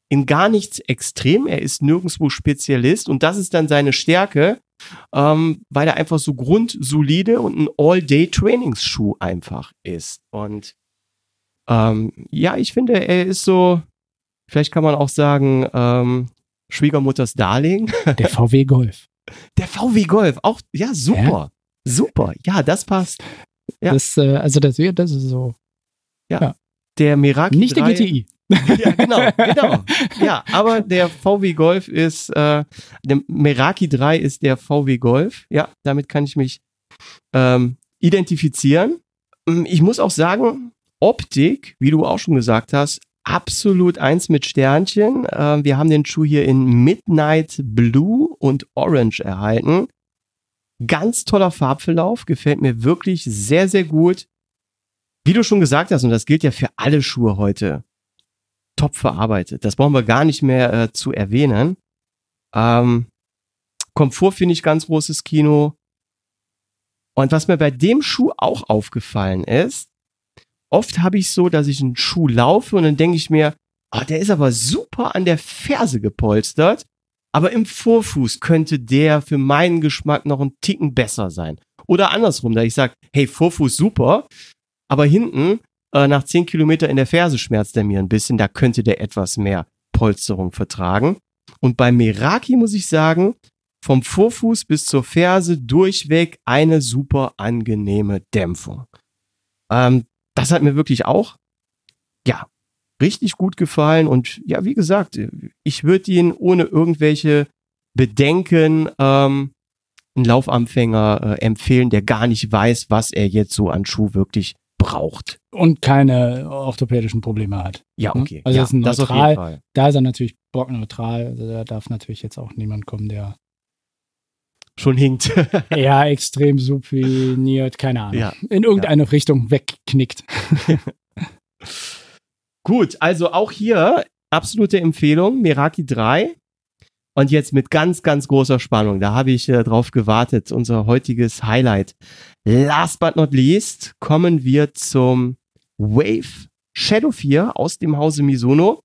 in gar nichts extrem, er ist nirgendwo Spezialist und das ist dann seine Stärke, ähm, weil er einfach so grundsolide und ein All-Day-Trainingsschuh einfach ist. Und ähm, ja, ich finde, er ist so, vielleicht kann man auch sagen, ähm, Schwiegermutters Darling. Der VW Golf. Der VW Golf, auch, ja, super. Ja. Super, ja, das passt. Ja. Das, äh, also das, das ist so. Ja. ja. Der Meraki. Nicht 3, der GTI. ja, genau, genau. Ja, aber der VW Golf ist, äh, der Meraki 3 ist der VW Golf. Ja, damit kann ich mich ähm, identifizieren. Mm, ich muss auch sagen, Optik, wie du auch schon gesagt hast, absolut eins mit Sternchen. Äh, wir haben den Schuh hier in Midnight Blue und Orange erhalten. Ganz toller Farbverlauf, gefällt mir wirklich sehr, sehr gut. Wie du schon gesagt hast, und das gilt ja für alle Schuhe heute, top verarbeitet. Das brauchen wir gar nicht mehr äh, zu erwähnen. Ähm, Komfort finde ich ganz großes Kino. Und was mir bei dem Schuh auch aufgefallen ist, oft habe ich so, dass ich einen Schuh laufe und dann denke ich mir, oh, der ist aber super an der Ferse gepolstert, aber im Vorfuß könnte der für meinen Geschmack noch einen Ticken besser sein. Oder andersrum, da ich sage, hey, Vorfuß super, aber hinten äh, nach 10 Kilometer in der Ferse schmerzt er mir ein bisschen, da könnte der etwas mehr Polsterung vertragen. Und bei Meraki muss ich sagen, vom Vorfuß bis zur Ferse durchweg eine super angenehme Dämpfung. Ähm, das hat mir wirklich auch, ja, richtig gut gefallen. Und ja, wie gesagt, ich würde ihn ohne irgendwelche Bedenken ähm, einen Laufanfänger äh, empfehlen, der gar nicht weiß, was er jetzt so an Schuh wirklich braucht. Und keine orthopädischen Probleme hat. Ja, ne? okay. Also ja, das ist ein neutral, da ist er natürlich bockneutral. Also da darf natürlich jetzt auch niemand kommen, der schon hinkt. ja, extrem supiniert, keine Ahnung. Ja. In irgendeine ja. Richtung wegknickt. Gut, also auch hier absolute Empfehlung, Meraki 3. Und jetzt mit ganz, ganz großer Spannung, da habe ich äh, drauf gewartet, unser heutiges Highlight. Last but not least kommen wir zum Wave Shadow 4 aus dem Hause Misono.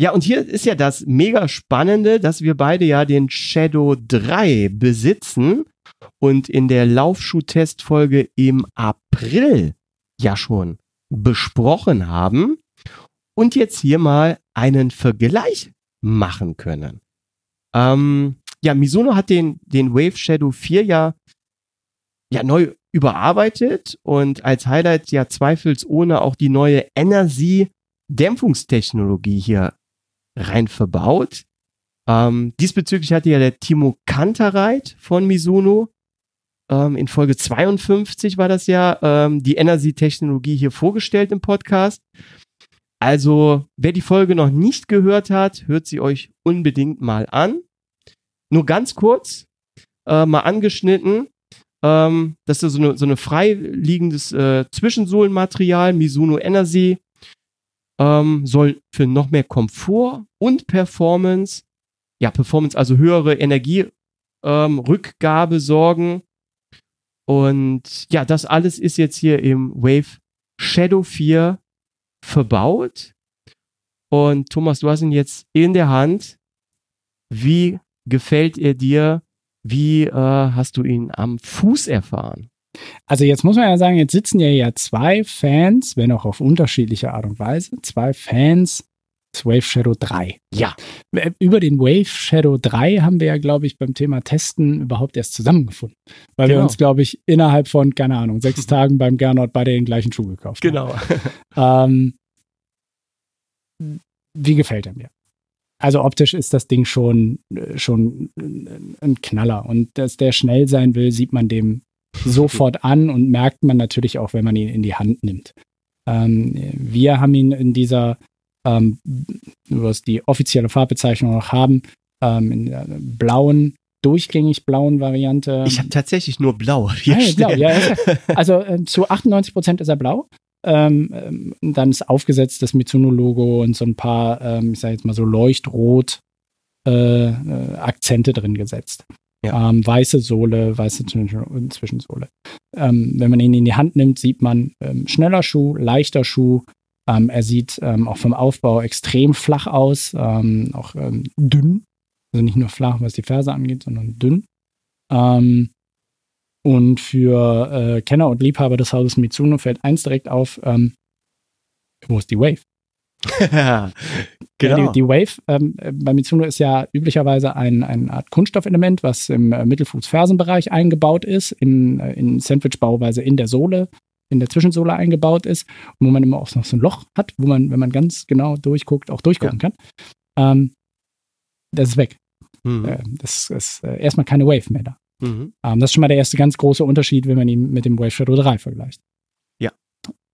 Ja, und hier ist ja das mega spannende, dass wir beide ja den Shadow 3 besitzen und in der Laufschuh-Testfolge im April ja schon besprochen haben und jetzt hier mal einen Vergleich machen können. Ähm, ja, Misono hat den, den Wave Shadow 4 ja, ja neu überarbeitet und als Highlight ja zweifelsohne auch die neue Energy Dämpfungstechnologie hier rein verbaut. Ähm, diesbezüglich hatte ja der Timo Kantereit von Mizuno ähm, in Folge 52 war das ja ähm, die Energy-Technologie hier vorgestellt im Podcast. Also, wer die Folge noch nicht gehört hat, hört sie euch unbedingt mal an. Nur ganz kurz, äh, mal angeschnitten. Ähm, das ist so eine, so eine freiliegendes äh, Zwischensohlenmaterial, Mizuno Energy ähm, soll für noch mehr Komfort und Performance, ja, Performance, also höhere Energierückgabe ähm, sorgen. Und ja, das alles ist jetzt hier im Wave Shadow 4 verbaut. Und Thomas, du hast ihn jetzt in der Hand. Wie gefällt er dir? Wie äh, hast du ihn am Fuß erfahren? Also jetzt muss man ja sagen, jetzt sitzen ja ja zwei Fans, wenn auch auf unterschiedliche Art und Weise, zwei Fans des Wave Shadow 3. Ja. Über den Wave Shadow 3 haben wir ja, glaube ich, beim Thema Testen überhaupt erst zusammengefunden. Weil genau. wir uns, glaube ich, innerhalb von, keine Ahnung, sechs Tagen beim Gernot beide den gleichen Schuh gekauft genau. haben. ähm, wie gefällt er mir? Also optisch ist das Ding schon, äh, schon ein Knaller. Und dass der schnell sein will, sieht man dem sofort an und merkt man natürlich auch, wenn man ihn in die Hand nimmt. Ähm, wir haben ihn in dieser, ähm, was die offizielle Farbbezeichnung noch haben, ähm, in der blauen, durchgängig blauen Variante. Ich habe tatsächlich nur blau. Hier ah, blau ja, also äh, zu 98 Prozent ist er blau. Ähm, ähm, dann ist aufgesetzt das Mitsuno-Logo und so ein paar, ähm, ich sage jetzt mal so Leuchtrot äh, äh, Akzente drin gesetzt. Ja. Ähm, weiße Sohle, weiße Zwischensohle. Ähm, wenn man ihn in die Hand nimmt, sieht man ähm, schneller Schuh, leichter Schuh. Er sieht auch vom Aufbau extrem flach aus, auch dünn. Also nicht nur flach, was die Ferse angeht, sondern dünn. Und für äh, Kenner und Liebhaber des Hauses Mitsuno fällt eins direkt auf, wo ist die Wave? genau. Ja, die, die, Wave ähm, bei Mitsuno ist ja üblicherweise ein, eine Art Kunststoffelement, was im äh, Mittelfuß-Fersenbereich eingebaut ist, in, äh, in Sandwich-Bauweise in der Sohle, in der Zwischensohle eingebaut ist, wo man immer auch noch so ein Loch hat, wo man, wenn man ganz genau durchguckt, auch durchgucken ja. kann. Ähm, das ist weg. Mhm. Äh, das ist äh, erstmal keine Wave mehr da. Mhm. Ähm, das ist schon mal der erste ganz große Unterschied, wenn man ihn mit dem Wave Shadow 3 vergleicht.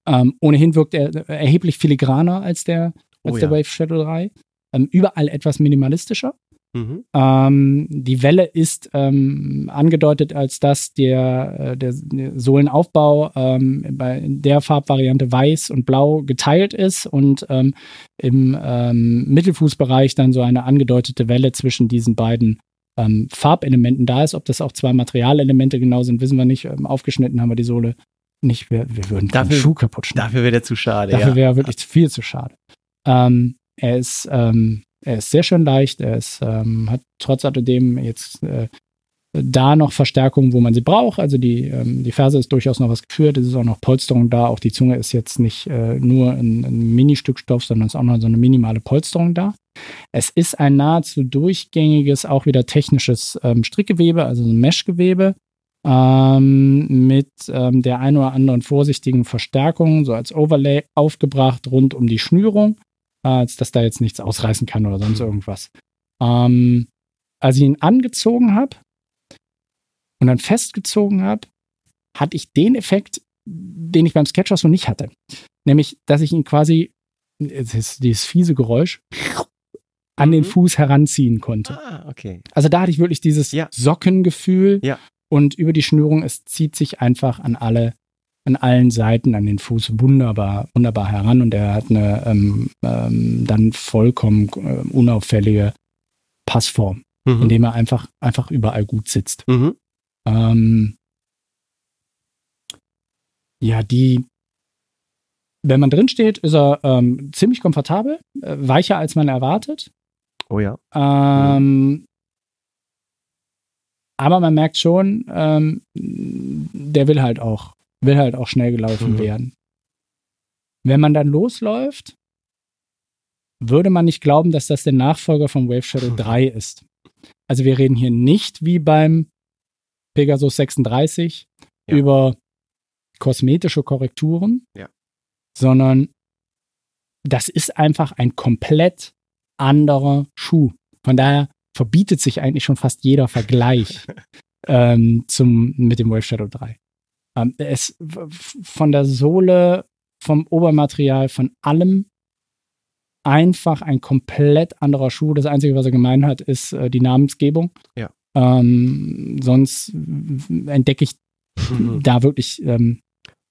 Ähm, ohnehin wirkt er erheblich filigraner als der, als oh, der ja. Wave Shadow 3. Ähm, überall etwas minimalistischer. Mhm. Ähm, die Welle ist ähm, angedeutet als dass der, äh, der, der Sohlenaufbau ähm, bei der Farbvariante weiß und blau geteilt ist und ähm, im ähm, Mittelfußbereich dann so eine angedeutete Welle zwischen diesen beiden ähm, Farbelementen da ist. Ob das auch zwei Materialelemente genau sind, wissen wir nicht. aufgeschnitten haben wir die Sohle nicht, wir, wir würden dafür, den Schuh kaputt schneiden. Dafür wäre der zu schade. Dafür ja. wäre wirklich viel zu schade. Ähm, er ist, ähm, er ist sehr schön leicht. Er ist, ähm, hat trotz alledem jetzt äh, da noch Verstärkung, wo man sie braucht. Also die, ähm, die Ferse ist durchaus noch was geführt. Es ist auch noch Polsterung da. Auch die Zunge ist jetzt nicht äh, nur ein, ein Mini-Stück Stoff, sondern es ist auch noch so eine minimale Polsterung da. Es ist ein nahezu durchgängiges, auch wieder technisches ähm, Strickgewebe, also ein Meshgewebe ähm, mit ähm, der ein oder anderen vorsichtigen Verstärkung, so als Overlay aufgebracht rund um die Schnürung, äh, als dass da jetzt nichts ausreißen kann oder sonst irgendwas. Ähm, als ich ihn angezogen habe und dann festgezogen habe, hatte ich den Effekt, den ich beim Sketchers so nicht hatte. Nämlich, dass ich ihn quasi, dieses fiese Geräusch, an den mhm. Fuß heranziehen konnte. Ah, okay. Also da hatte ich wirklich dieses ja. Sockengefühl. Ja und über die Schnürung, es zieht sich einfach an alle, an allen Seiten an den Fuß wunderbar, wunderbar heran und er hat eine ähm, ähm, dann vollkommen äh, unauffällige Passform, mhm. indem er einfach, einfach überall gut sitzt. Mhm. Ähm, ja, die, wenn man drin steht, ist er ähm, ziemlich komfortabel, äh, weicher als man erwartet. Oh ja. Ähm, aber man merkt schon, ähm, der will halt auch, will halt auch schnell gelaufen mhm. werden. Wenn man dann losläuft, würde man nicht glauben, dass das der Nachfolger von Wave Shadow 3 ist. Also wir reden hier nicht wie beim Pegasus 36 ja. über kosmetische Korrekturen, ja. sondern das ist einfach ein komplett anderer Schuh. Von daher verbietet sich eigentlich schon fast jeder Vergleich ähm, zum, mit dem Wave Shadow 3. Ähm, es von der Sohle, vom Obermaterial, von allem einfach ein komplett anderer Schuh. Das Einzige, was er gemein hat, ist äh, die Namensgebung. Ja. Ähm, sonst entdecke ich da wirklich ähm,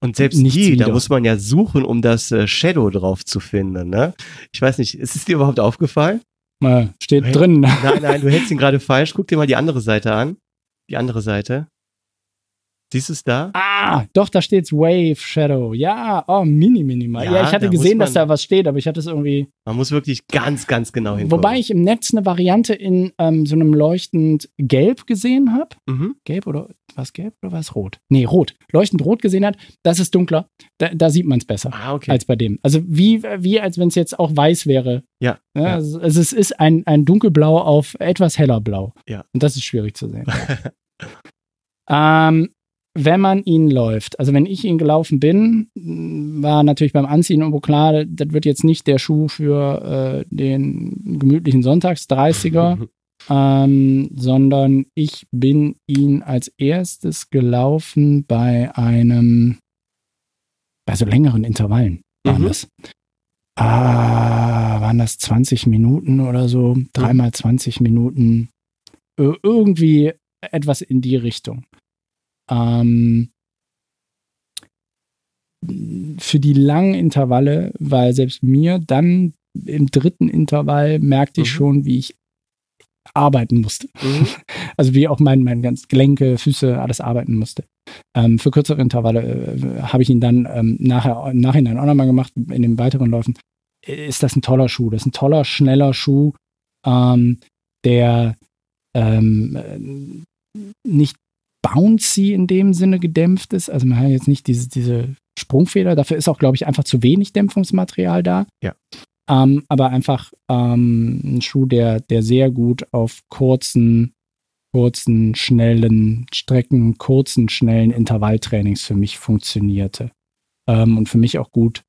und selbst die, wieder. da muss man ja suchen, um das äh, Shadow drauf zu finden. Ne? Ich weiß nicht, ist es dir überhaupt aufgefallen? Mal steht drin. Nein, nein, du hältst ihn gerade falsch. Guck dir mal die andere Seite an. Die andere Seite. Siehst du es da? Ah, doch, da steht's Wave Shadow. Ja, oh, mini minimal. Ja, ja ich hatte da gesehen, man, dass da was steht, aber ich hatte es irgendwie. Man muss wirklich ganz, ganz genau hingucken. Wobei ich im Netz eine Variante in ähm, so einem leuchtend gelb gesehen habe. Mhm. Gelb oder was gelb oder was rot? Nee, rot. Leuchtend rot gesehen hat, das ist dunkler. Da, da sieht man es besser ah, okay. als bei dem. Also wie, wie als wenn es jetzt auch weiß wäre. Ja. ja, ja. Also, also, es ist ein, ein dunkelblau auf etwas heller Blau. Ja. Und das ist schwierig zu sehen. ähm, wenn man ihn läuft, also wenn ich ihn gelaufen bin, war natürlich beim Anziehen irgendwo klar, das wird jetzt nicht der Schuh für äh, den gemütlichen Sonntags-30er, ähm, sondern ich bin ihn als erstes gelaufen bei einem, bei so längeren Intervallen waren mhm. das. Ah, waren das 20 Minuten oder so? Dreimal 20 Minuten. Irgendwie etwas in die Richtung. Ähm, für die langen Intervalle war selbst mir dann im dritten Intervall merkte ich mhm. schon, wie ich arbeiten musste. Mhm. Also wie auch mein, mein ganz Gelenke, Füße, alles arbeiten musste. Ähm, für kürzere Intervalle äh, habe ich ihn dann ähm, nachher, im Nachhinein auch nochmal gemacht, in den weiteren Läufen. Ist das ein toller Schuh? Das ist ein toller, schneller Schuh, ähm, der ähm, äh, nicht bouncy in dem Sinne gedämpft ist. Also man hat jetzt nicht diese, diese Sprungfeder. Dafür ist auch, glaube ich, einfach zu wenig Dämpfungsmaterial da. Ja. Ähm, aber einfach ähm, ein Schuh, der, der sehr gut auf kurzen, kurzen, schnellen Strecken, kurzen, schnellen Intervalltrainings für mich funktionierte. Ähm, und für mich auch gut,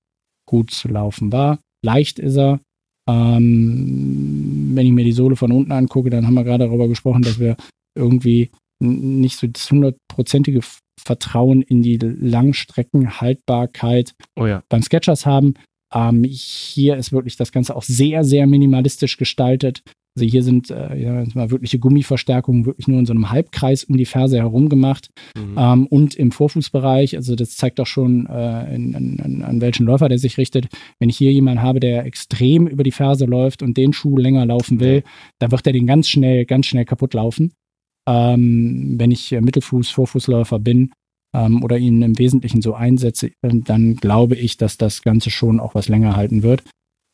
gut zu laufen war. Leicht ist er. Ähm, wenn ich mir die Sohle von unten angucke, dann haben wir gerade darüber gesprochen, dass wir irgendwie nicht so das hundertprozentige Vertrauen in die Langstreckenhaltbarkeit Oh ja. beim Sketchers haben. Ähm, hier ist wirklich das Ganze auch sehr, sehr minimalistisch gestaltet. Also hier sind äh, ja, wirkliche Gummiverstärkungen wirklich nur in so einem Halbkreis um die Ferse herum gemacht. Mhm. Ähm, und im Vorfußbereich, also das zeigt doch schon, äh, in, in, an welchen Läufer der sich richtet. Wenn ich hier jemanden habe, der extrem über die Ferse läuft und den Schuh länger laufen will, dann wird er den ganz schnell, ganz schnell kaputt laufen. Ähm, wenn ich Mittelfuß, Vorfußläufer bin ähm, oder ihn im Wesentlichen so einsetze, dann glaube ich, dass das Ganze schon auch was länger halten wird.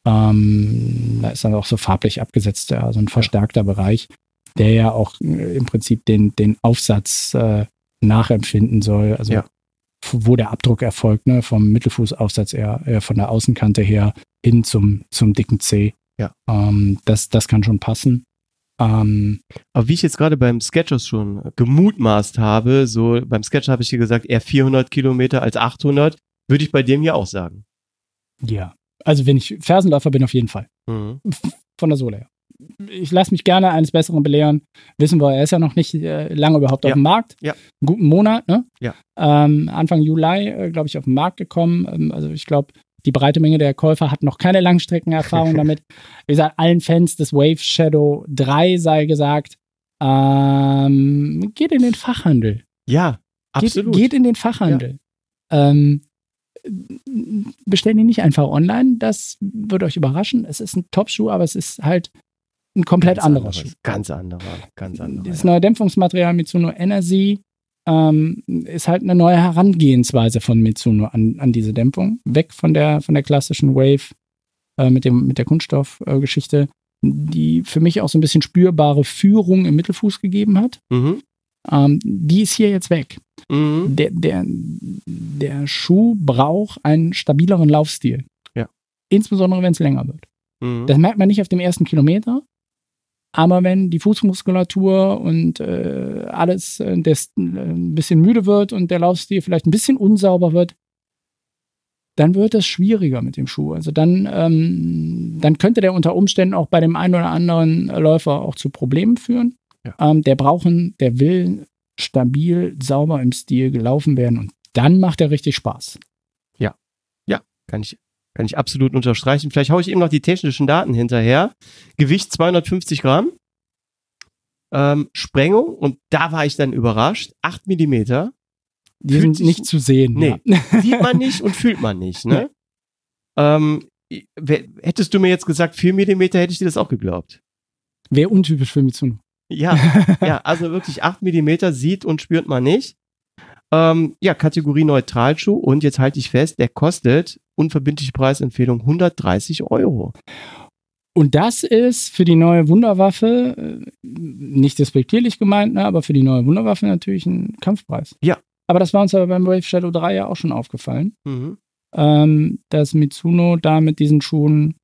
Ähm, da ist dann auch so farblich abgesetzt, ja, so ein verstärkter Bereich, der ja auch äh, im Prinzip den, den Aufsatz äh, nachempfinden soll. Also Ja. wo der Abdruck erfolgt, ne, vom Mittelfußaufsatz eher, eher von der Außenkante her hin zum, zum dicken C. Ja. Ähm, das, das kann schon passen. Ähm, Aber wie ich jetzt gerade beim Sketchers schon gemutmaßt habe, so beim Sketcher habe ich dir gesagt, eher 400 Kilometer als 800, würde ich bei dem hier auch sagen. ja. Also wenn ich Fersenläufer bin, auf jeden Fall. Mhm. Von der Sohle her. Ich lasse mich gerne eines Besseren belehren. Wissen wir, er ist ja noch nicht äh, lange überhaupt Ja. auf dem Markt. Ja. Einen guten Monat, ne? Ja. Ähm, Anfang Juli, äh, glaube ich, auf den Markt gekommen. Ähm, also ich glaube, die breite Menge der Käufer hat noch keine Langstreckenerfahrung damit. Wie gesagt, allen Fans des Wave Shadow 3 sei gesagt, ähm, geht in den Fachhandel. Ja, absolut. Geht, geht in den Fachhandel. Ähm, bestellt ihn nicht einfach online. Das wird euch überraschen. Es ist ein Top-Schuh, aber es ist halt ein komplett Ganz anderer anderes, Schuh. Ganz anderer, ganz anderer. Das neue Dämpfungsmaterial Mitsuno Energy ähm, ist halt eine neue Herangehensweise von Mitsuno an, an diese Dämpfung. Weg von der, von der klassischen Wave äh, mit, dem, mit der Kunststoffgeschichte, die für mich auch so ein bisschen spürbare Führung im Mittelfuß gegeben hat. Mhm. Ähm, die ist hier jetzt weg. Mhm. Der, der, der Schuh braucht einen stabileren Laufstil. Ja. Insbesondere, wenn es länger wird. Mhm. Das merkt man nicht auf dem ersten Kilometer. Aber wenn die Fußmuskulatur und äh, alles äh, das, äh, ein bisschen müde wird und der Laufstil vielleicht ein bisschen unsauber wird, dann wird es schwieriger mit dem Schuh. Also dann, ähm, dann könnte der unter Umständen auch bei dem einen oder anderen Läufer auch zu Problemen führen. Ja. Ähm, der brauchen, der will stabil, sauber im Stil gelaufen werden und dann macht er richtig Spaß. Kann ich, kann ich absolut unterstreichen. Vielleicht haue ich eben noch die technischen Daten hinterher. Gewicht 250 Gramm. Ähm, Sprengung, und da war ich dann überrascht, 8 Millimeter. Die Fühlt sind sich- nicht zu sehen. Nee. Ja. Sieht man nicht und fühlt man nicht, ne? Ähm, hättest du mir jetzt gesagt 4 Millimeter, hätte ich dir das auch geglaubt. Wäre untypisch für Mitsuno. Ja, ja, also wirklich 8 Millimeter sieht und spürt man nicht. Ähm, ja, Kategorie Neutralschuh und jetzt halte ich fest, der kostet unverbindliche Preisempfehlung 130 Euro. Und das ist für die neue Wunderwaffe, äh, nicht despektierlich gemeint, ne, aber für die neue Wunderwaffe natürlich ein Kampfpreis. Ja. Aber das war uns aber beim Wave Shadow 3 ja auch schon aufgefallen, Mhm. ähm, dass Mitsuno da mit diesen Schuhen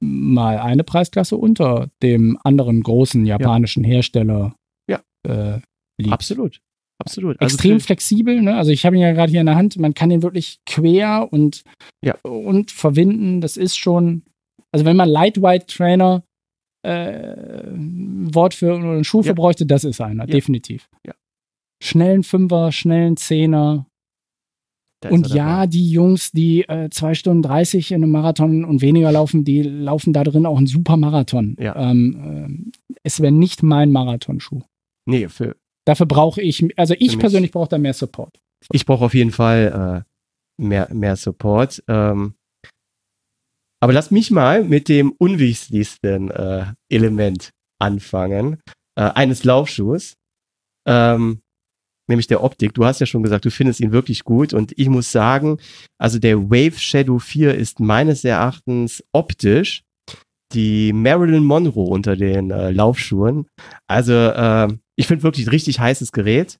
mal eine Preisklasse unter dem anderen großen japanischen Hersteller Ja. äh, liegt. Absolut. Absolut. Also Extrem flexibel, ne? Also ich habe ihn ja gerade hier in der Hand, man kann ihn wirklich quer und, Ja. und verwinden. Das ist schon, also wenn man Lightweight Trainer äh, Wort für oder einen Schuh für Ja. bräuchte, das ist einer, Ja. definitiv. Ja. Schnellen Fünfer, schnellen Zehner. da Und ja, die Jungs, die äh, zwei Stunden 30 in einem Marathon und weniger laufen, die laufen da drin auch einen super Marathon. Ja. Ähm, ähm, es wäre nicht mein Marathonschuh. Nee, für, Dafür brauche ich, also ich persönlich brauche da mehr Support. ich brauche auf jeden Fall äh, mehr, mehr Support. Ähm, aber lass mich mal mit dem unwichtigsten äh, Element anfangen. äh, eines Laufschuhs. Ähm, nämlich der Optik. Du hast ja schon gesagt, du findest ihn wirklich gut und ich muss sagen, also der Wave Shadow 4 ist meines Erachtens optisch die Marilyn Monroe unter den äh, Laufschuhen. Also äh, ich finde wirklich ein richtig heißes Gerät.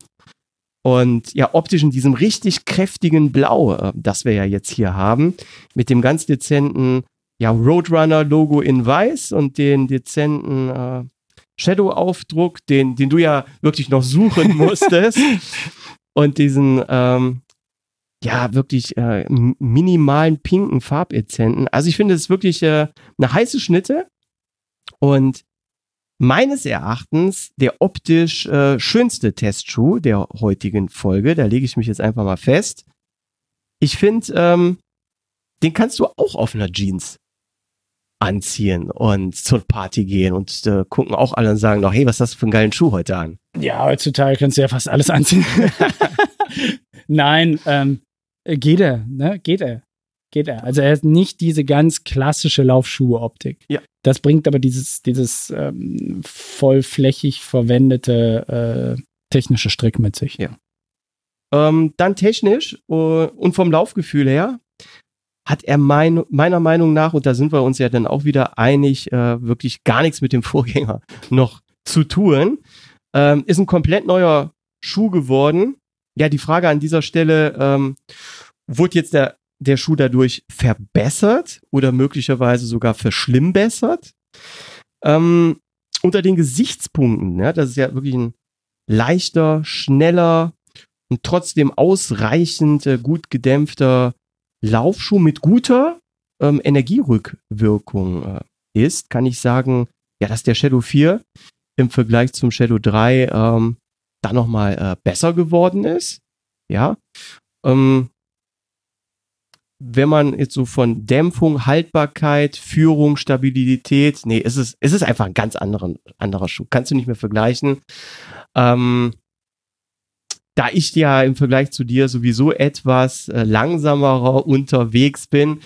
Und ja, optisch in diesem richtig kräftigen Blau, äh, das wir ja jetzt hier haben, mit dem ganz dezenten ja, Roadrunner-Logo in weiß und den dezenten äh, Shadow-Aufdruck, den, den du ja wirklich noch suchen musstest. und diesen, ähm, ja, wirklich äh, minimalen pinken Farbezenten. Also ich finde es wirklich äh, eine heiße Schnitte und meines Erachtens der optisch äh, schönste Testschuh der heutigen Folge. Da lege ich mich jetzt einfach mal fest. Ich finde, ähm, den kannst du auch auf einer Jeans anziehen und zur Party gehen und äh, gucken auch alle und sagen noch, hey, was hast du für einen geilen Schuh heute an? Ja, heutzutage kannst du ja fast alles anziehen. Nein, ähm, geht er, ne? Geht er. Geht er. Also er hat nicht diese ganz klassische Laufschuhe-Optik. Ja. Das bringt aber dieses, dieses ähm, vollflächig verwendete äh, technische Strick mit sich. Ja. Ähm, dann technisch uh, und vom Laufgefühl her hat er mein, meiner Meinung nach, und da sind wir uns ja dann auch wieder einig, äh, wirklich gar nichts mit dem Vorgänger noch zu tun. Ähm, ist ein komplett neuer Schuh geworden. Ja, die Frage an dieser Stelle, ähm, wurde jetzt der, der Schuh dadurch verbessert oder möglicherweise sogar verschlimmbessert? Ähm, unter den Gesichtspunkten, ja, das ist ja wirklich ein leichter, schneller und trotzdem ausreichend äh, gut gedämpfter Laufschuh mit guter ähm, Energierückwirkung äh, ist, kann ich sagen, ja, dass der Shadow 4 im Vergleich zum Shadow 3 ähm, dann nochmal äh, besser geworden ist. Ja. Ähm, wenn man jetzt so von Dämpfung, Haltbarkeit, Führung, Stabilität, nee, es ist, es ist einfach ein ganz anderer, anderer Schuh. Kannst du nicht mehr vergleichen. Ähm, da ich ja im Vergleich zu dir sowieso etwas äh, langsamer unterwegs bin,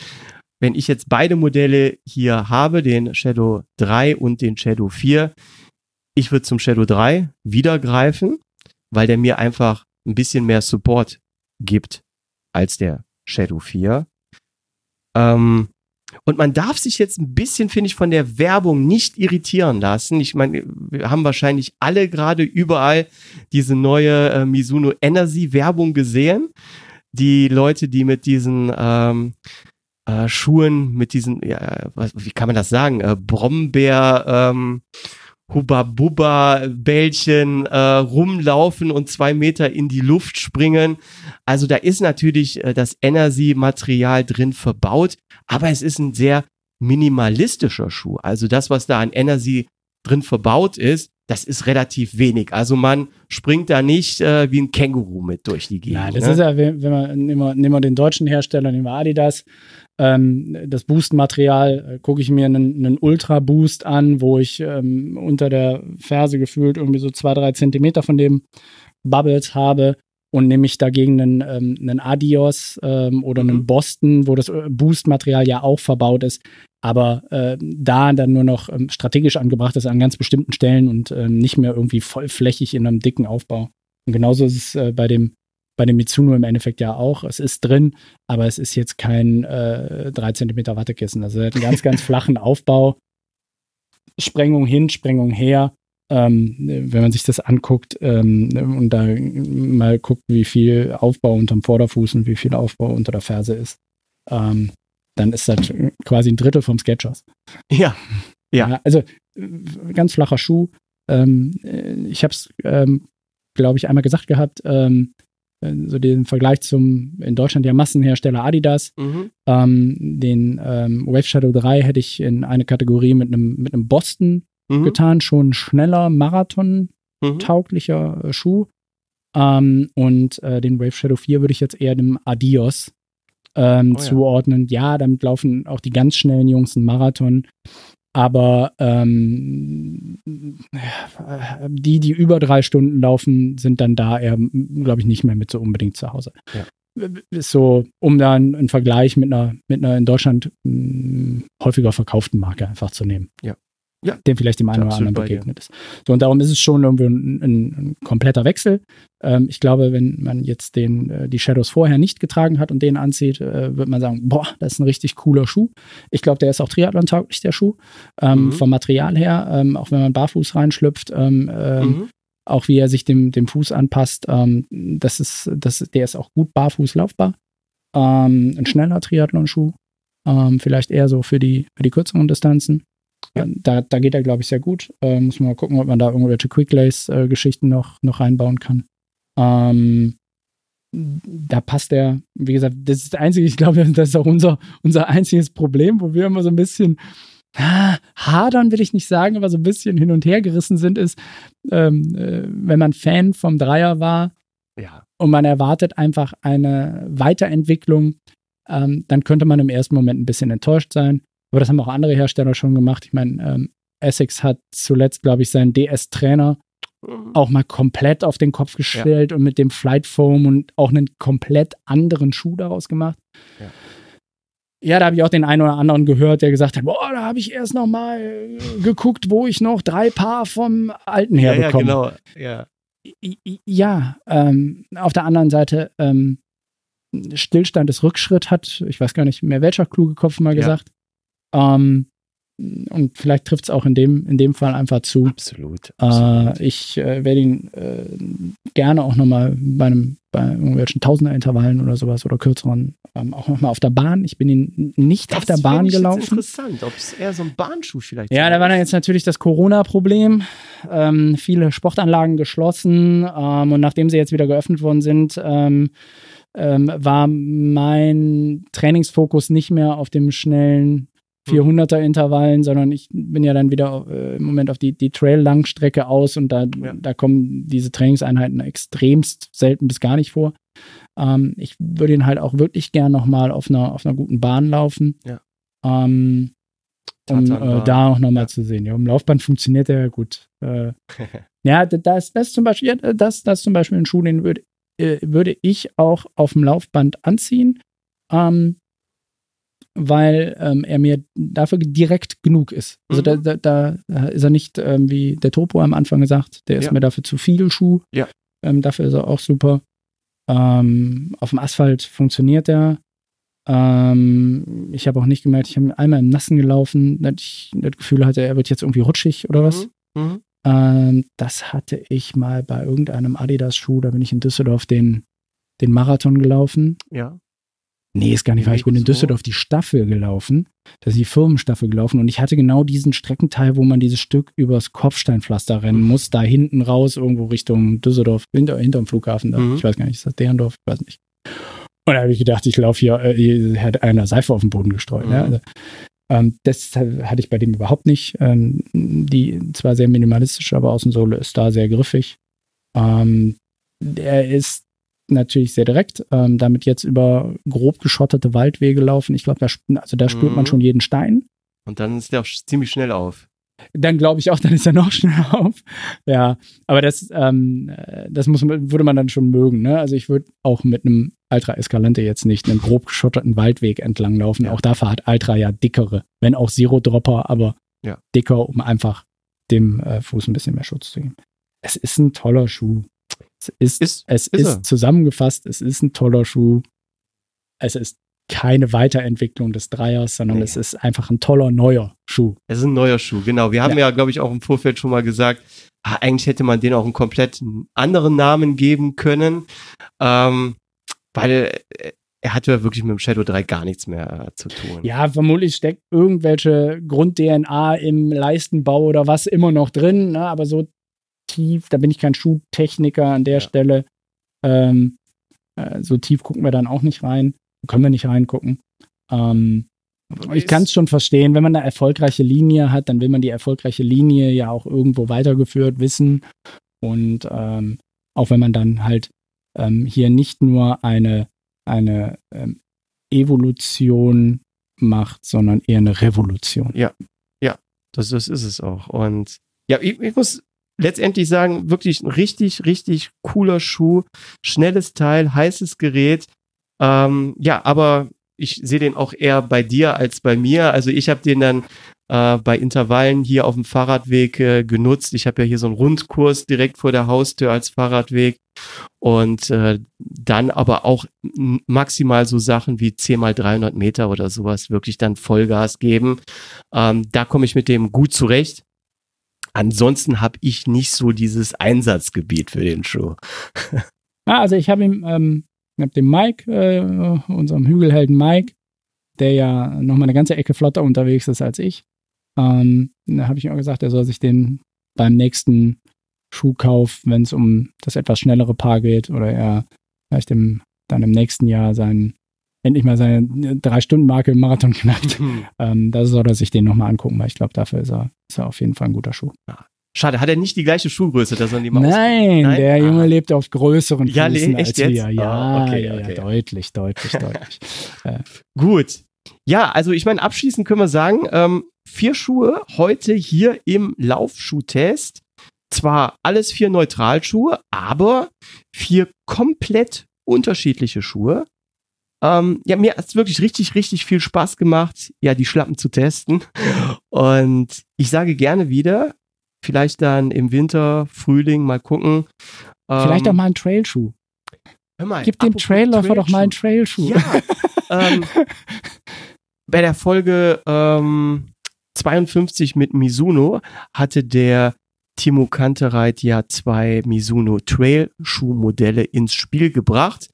wenn ich jetzt beide Modelle hier habe, den Shadow 3 und den Shadow 4, ich würde zum Shadow 3 wieder greifen, weil der mir einfach ein bisschen mehr Support gibt als der Shadow 4. Ähm, und man darf sich jetzt ein bisschen, finde ich, von der Werbung nicht irritieren lassen. Ich meine, wir haben wahrscheinlich alle gerade überall diese neue äh, Mizuno Energy Werbung gesehen. Die Leute, die mit diesen ähm, äh, Schuhen, mit diesen, ja, was, wie kann man das sagen, äh, Brombeer, ähm, Hubba-Bubba-Bällchen äh, rumlaufen und zwei Meter in die Luft springen. Also da ist natürlich äh, das Energy-Material drin verbaut, aber es ist ein sehr minimalistischer Schuh. Also das, was da an Energy drin verbaut ist, das ist relativ wenig. Also man springt da nicht äh, wie ein Känguru mit durch die Gegend. Ja, das ne? ist ja, wenn man, nehmen wir, nehmen wir den deutschen Hersteller, nehmen wir Adidas, ähm, das Boost-Material, äh, gucke ich mir einen, einen Ultra-Boost an, wo ich ähm, unter der Ferse gefühlt irgendwie so zwei, drei Zentimeter von dem Bubbles habe und nehme ich dagegen einen, ähm, einen Adios ähm, oder mhm. einen Boston, wo das äh, Boost-Material ja auch verbaut ist, aber äh, da dann nur noch ähm, strategisch angebracht ist an ganz bestimmten Stellen und äh, nicht mehr irgendwie vollflächig in einem dicken Aufbau. Und genauso ist es äh, bei dem bei dem Mitsuno im Endeffekt ja auch. Es ist drin, aber es ist jetzt kein äh, 3 cm Wattekissen. Also er hat einen ganz, ganz flachen Aufbau. Sprengung hin, Sprengung her. Ähm, wenn man sich das anguckt ähm, und da mal guckt, wie viel Aufbau unterm Vorderfuß und wie viel Aufbau unter der Ferse ist, ähm, dann ist das quasi ein Drittel vom Sketchers. Ja. Ja. ja also ganz flacher Schuh. Ähm, äh, ich habe es, ähm, glaube ich, einmal gesagt gehabt. Äh, so den Vergleich zum in Deutschland ja Massenhersteller Adidas. Mhm. Ähm, den ähm, Wave Shadow 3 hätte ich in eine Kategorie mit einem mit einem Boston mhm. getan, schon schneller Marathon tauglicher äh, Schuh. Ähm, und äh, den Wave Shadow 4 würde ich jetzt eher dem Adios ähm, oh, zuordnen. Ja. ja, damit laufen auch die ganz schnellen Jungs einen Marathon. Aber ähm, die, die über drei Stunden laufen, sind dann da eher, glaube ich, nicht mehr mit so unbedingt zu Hause. Ja. Ist so, um da einen, Vergleich mit einer, mit einer in Deutschland mh, häufiger verkauften Marke einfach zu nehmen. Ja. Ja. dem vielleicht dem einen oder anderen begegnet ist. So, und darum ist es schon irgendwie ein, ein, ein kompletter Wechsel. Ähm, ich glaube, wenn man jetzt den, äh, die Shadows vorher nicht getragen hat und den anzieht, äh, wird man sagen, boah, das ist ein richtig cooler Schuh. Ich glaube, der ist auch Triathlon-tauglich, der Schuh. Ähm, Mhm. Vom Material her, ähm, auch wenn man barfuß reinschlüpft, ähm, ähm, Mhm. auch wie er sich dem, dem Fuß anpasst, ähm, das ist, das, der ist auch gut barfuß laufbar. Ein schneller Triathlon-Schuh, vielleicht eher so für die, für die kürzeren Distanzen. Ja. Da, da geht er, glaube ich, sehr gut. Ähm, muss man mal gucken, ob man da irgendwelche Quick-Lace-Geschichten noch, noch reinbauen kann. Ähm, da passt er, wie gesagt, das ist das Einzige, ich glaube, das ist auch unser, unser einziges Problem, wo wir immer so ein bisschen ah, hadern, will ich nicht sagen, aber so ein bisschen hin und her gerissen sind, ist, ähm, äh, wenn man Fan vom Dreier war Ja. und man erwartet einfach eine Weiterentwicklung, ähm, dann könnte man im ersten Moment ein bisschen enttäuscht sein. Aber das haben auch andere Hersteller schon gemacht. Ich meine, ähm, Essex hat zuletzt, glaube ich, seinen DS-Trainer Mhm. auch mal komplett auf den Kopf gestellt und mit dem Flight Foam und auch einen komplett anderen Schuh daraus gemacht. Ja. Ja, da habe ich auch den einen oder anderen gehört, der gesagt hat, boah, da habe ich erst noch mal geguckt, wo ich noch drei Paar vom alten Ja, ja, herbekomme. genau. Ja. Ja, ähm, auf der anderen Seite, ähm, Stillstand ist Rückschritt, hat, ich weiß gar nicht mehr, welcher kluge Kopf mal Ja. gesagt. Ähm, und vielleicht trifft es auch in dem, in dem Fall einfach zu. Absolut. absolut. Äh, ich äh, werde ihn äh, gerne auch nochmal bei einem, bei irgendwelchen Tausender-Intervallen oder sowas oder kürzeren, ähm, auch nochmal auf der Bahn. Ich bin ihn nicht auf der Das Bahn ich jetzt gelaufen. interessant, ob es eher so ein Bahnschuh vielleicht Ja, da war dann ist. jetzt natürlich das Corona-Problem. Ähm, viele Sportanlagen geschlossen ähm, und nachdem sie jetzt wieder geöffnet worden sind, ähm, ähm, war mein Trainingsfokus nicht mehr auf dem schnellen 400er-Intervallen, sondern ich bin ja dann wieder äh, im Moment auf die, die Trail-Langstrecke aus und da, Ja. da kommen diese Trainingseinheiten extremst selten bis gar nicht vor. Ähm, ich würde ihn halt auch wirklich gern nochmal auf einer, auf einer guten Bahn laufen. Ja. Ähm, um äh, da auch nochmal Ja. zu sehen. Ja, im Laufband funktioniert er ja gut. Äh, ja, das, das zum Beispiel, das, das zum Beispiel ein Schuh, den würde, äh, würde ich auch auf dem Laufband anziehen, ähm, weil ähm, er mir dafür direkt genug ist. Also Mhm. da, da, da ist er nicht, ähm, wie der Topo am Anfang gesagt, der ist Ja. mir dafür zu viel Schuh. Ja. Ähm, dafür ist er auch super. Ähm, auf dem Asphalt funktioniert er. Ähm, ich habe auch nicht gemerkt, ich habe einmal im Nassen gelaufen, dass ich das Gefühl hatte, er wird jetzt irgendwie rutschig oder was. Mhm. Mhm. Ähm, das hatte ich mal bei irgendeinem Adidas-Schuh, da bin ich in Düsseldorf den, den Marathon gelaufen. Ja. Nee, ist gar nicht wahr. Ich bin in. Düsseldorf die Staffel gelaufen. Da ist die Firmenstaffel gelaufen und ich hatte genau diesen Streckenteil, wo man dieses Stück übers Kopfsteinpflaster rennen muss, da hinten raus, irgendwo Richtung Düsseldorf, hinter, hinterm Flughafen. Da. Mhm. Ich weiß gar nicht, ist das Derendorf? Ich weiß nicht. Und da habe ich gedacht, ich laufe hier, äh, hier hat einer Seife auf den Boden gestreut. Mhm. Ja? Also, ähm, das hatte ich bei dem überhaupt nicht. Ähm, die zwar sehr minimalistisch, aber Außensohle ist da sehr griffig. Ähm, er ist natürlich sehr direkt, ähm, damit jetzt über grob geschotterte Waldwege laufen. Ich glaube, da, also da spürt man Mhm. schon jeden Stein. Und dann ist der auch ziemlich schnell auf. Dann glaube ich auch, dann ist er noch schneller auf. Ja, aber das, ähm, äh, das muss, würde man dann schon mögen. Ne? Also ich würde auch mit einem Ultra Escalante jetzt nicht einen grob geschotterten Waldweg entlang laufen. Ja. Auch dafür hat Ultra ja dickere, wenn auch Zero-Dropper, aber Ja. dicker, um einfach dem äh, Fuß ein bisschen mehr Schutz zu geben. Es ist ein toller Schuh. Es ist, Ist- es ist ist zusammengefasst, es ist ein toller Schuh. Es ist keine Weiterentwicklung des Dreiers, sondern Nee. es ist einfach ein toller neuer Schuh. Es ist ein neuer Schuh, genau. Wir haben ja, glaube ich, auch im Vorfeld schon mal gesagt, ah, eigentlich hätte man den auch einen komplett anderen Namen geben können, ähm, weil äh, er hat ja wirklich mit dem Shadow 3 gar nichts mehr äh, zu tun. Ja, vermutlich steckt irgendwelche Grund-DNA im Leistenbau oder was immer noch drin, ne? aber so tief, da bin ich kein Schuhtechniker an der Ja. Stelle. Ähm, äh, so tief gucken wir dann auch nicht rein. Können wir nicht reingucken. Ähm, ich kann es schon verstehen, wenn man eine erfolgreiche Linie hat, dann will man die erfolgreiche Linie ja auch irgendwo weitergeführt wissen. Und ähm, auch wenn man dann halt ähm, hier nicht nur eine, eine ähm, Evolution macht, sondern eher eine Revolution. Das, das ist es auch. Und ja, ich, ich muss letztendlich sagen, wirklich ein richtig, richtig cooler Schuh, schnelles Teil, heißes Gerät. Ähm, ja, aber ich sehe den auch eher bei dir als bei mir. Also ich habe den dann äh, bei Intervallen hier auf dem Fahrradweg äh, genutzt. Ich habe ja hier so einen Rundkurs direkt vor der Haustür als Fahrradweg und äh, dann aber auch maximal so Sachen wie 10 mal 300 Meter oder sowas wirklich dann Vollgas geben. Ähm, da komme ich mit dem gut zurecht. Ansonsten habe ich nicht so dieses Einsatzgebiet für den Schuh. ah, also ich habe ihm, ähm, ich habe dem Mike, äh, unserem Hügelhelden Mike, der ja nochmal eine ganze Ecke flotter unterwegs ist als ich, ähm, da habe ich ihm auch gesagt, er soll sich den beim nächsten Schuhkauf, wenn es um das etwas schnellere Paar geht oder er vielleicht im, dann im nächsten Jahr sein, endlich mal seine Drei-Stunden-Marke im Marathon knackt, mhm. ähm, da soll er sich den nochmal angucken, weil ich glaube, dafür ist er, ist er auf jeden Fall ein guter Schuh. Schade, hat er nicht die gleiche Schuhgröße, dass er die mal Nein, Nein, der ah. Junge lebt auf größeren ja, Füßen als jetzt? wir. Ja, oh, okay, ja, okay. ja, deutlich, deutlich, deutlich. Äh. Gut. Ja, also ich meine, abschließend können wir sagen, ähm, vier Schuhe heute hier im Laufschuhtest. Zwar alles vier Neutralschuhe, aber vier komplett unterschiedliche Schuhe. Ähm, ja, mir hat es wirklich richtig, richtig viel Spaß gemacht, ja, die Schlappen zu testen. Und ich sage gerne wieder, vielleicht dann im Winter, Frühling mal gucken. Vielleicht ähm, auch mal einen Trailschuh. Hör mal, Gib dem Trailläufer doch mal einen Trailschuh. Ja, ähm, bei der Folge ähm, 52 mit Mizuno hatte der Timo Kantereit ja zwei Mizuno Trail Schuhmodelle ins Spiel gebracht.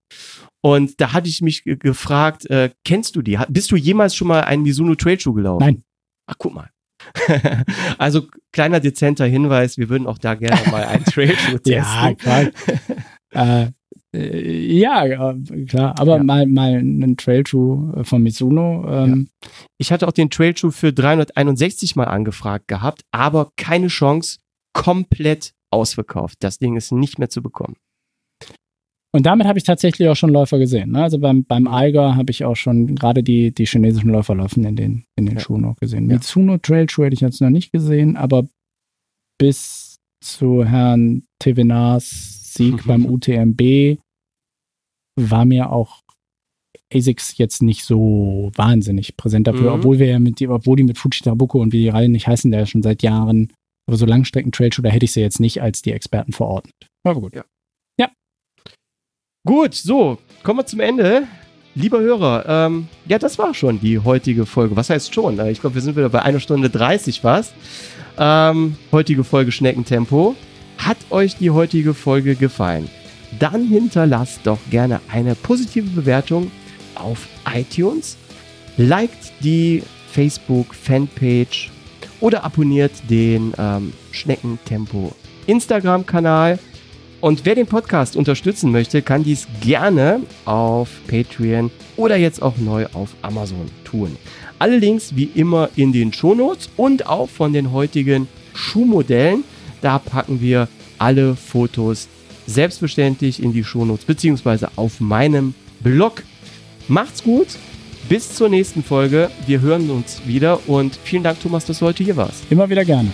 Und da hatte ich mich gefragt, äh, kennst du die? Bist du jemals schon mal einen Mizuno Trail Schuh gelaufen? Nein. Ach, guck mal. also kleiner dezenter Hinweis, wir würden auch da gerne mal einen Trail Schuh testen. ja, klar. äh, äh, ja, klar, aber ja. mal, mal einen Trailschuh äh, von Mizuno. Ähm. Ja. Ich hatte auch den Trailschuh für 361 mal angefragt gehabt, aber keine Chance, komplett ausverkauft. Das Ding ist nicht mehr zu bekommen. Und damit habe ich tatsächlich auch schon Läufer gesehen. Ne? Also beim, beim Eiger habe ich auch schon gerade die, die chinesischen Läufer laufen in den, in den ja. Schuhen auch gesehen. Ja. Mizuno Trailschuh hätte ich jetzt noch nicht gesehen, aber bis zu Herrn Tevenas Sieg beim UTMB war mir auch ASICS jetzt nicht so wahnsinnig präsent dafür, mhm. obwohl wir ja mit die, obwohl die mit Fujitabuko und wie die Reihen nicht heißen, der ja schon seit Jahren, aber so Langstrecken-Trailshow, da hätte ich sie jetzt nicht als die Experten verordnet. Aber gut. Ja. Gut, so, kommen wir zum Ende. Lieber Hörer, ähm, ja, das war schon die heutige Folge. Was heißt schon? Ich glaube, wir sind wieder bei einer Stunde 30 fast. Ähm, heutige Folge Schneckentempo. Hat euch die heutige Folge gefallen? dann hinterlasst doch gerne eine positive Bewertung auf iTunes, liked die Facebook-Fanpage oder abonniert den ähm, Schneckentempo Instagram-Kanal. Und wer den Podcast unterstützen möchte, kann dies gerne auf Patreon oder jetzt auch neu auf Amazon tun. Alle Links wie immer in den Shownotes und auch von den heutigen Schuhmodellen. Da packen wir alle Fotos selbstverständlich in die Shownotes beziehungsweise auf meinem Blog. Macht's gut, bis zur nächsten Folge. Wir hören uns wieder und vielen Dank, Thomas, dass du heute hier warst. Immer wieder gerne.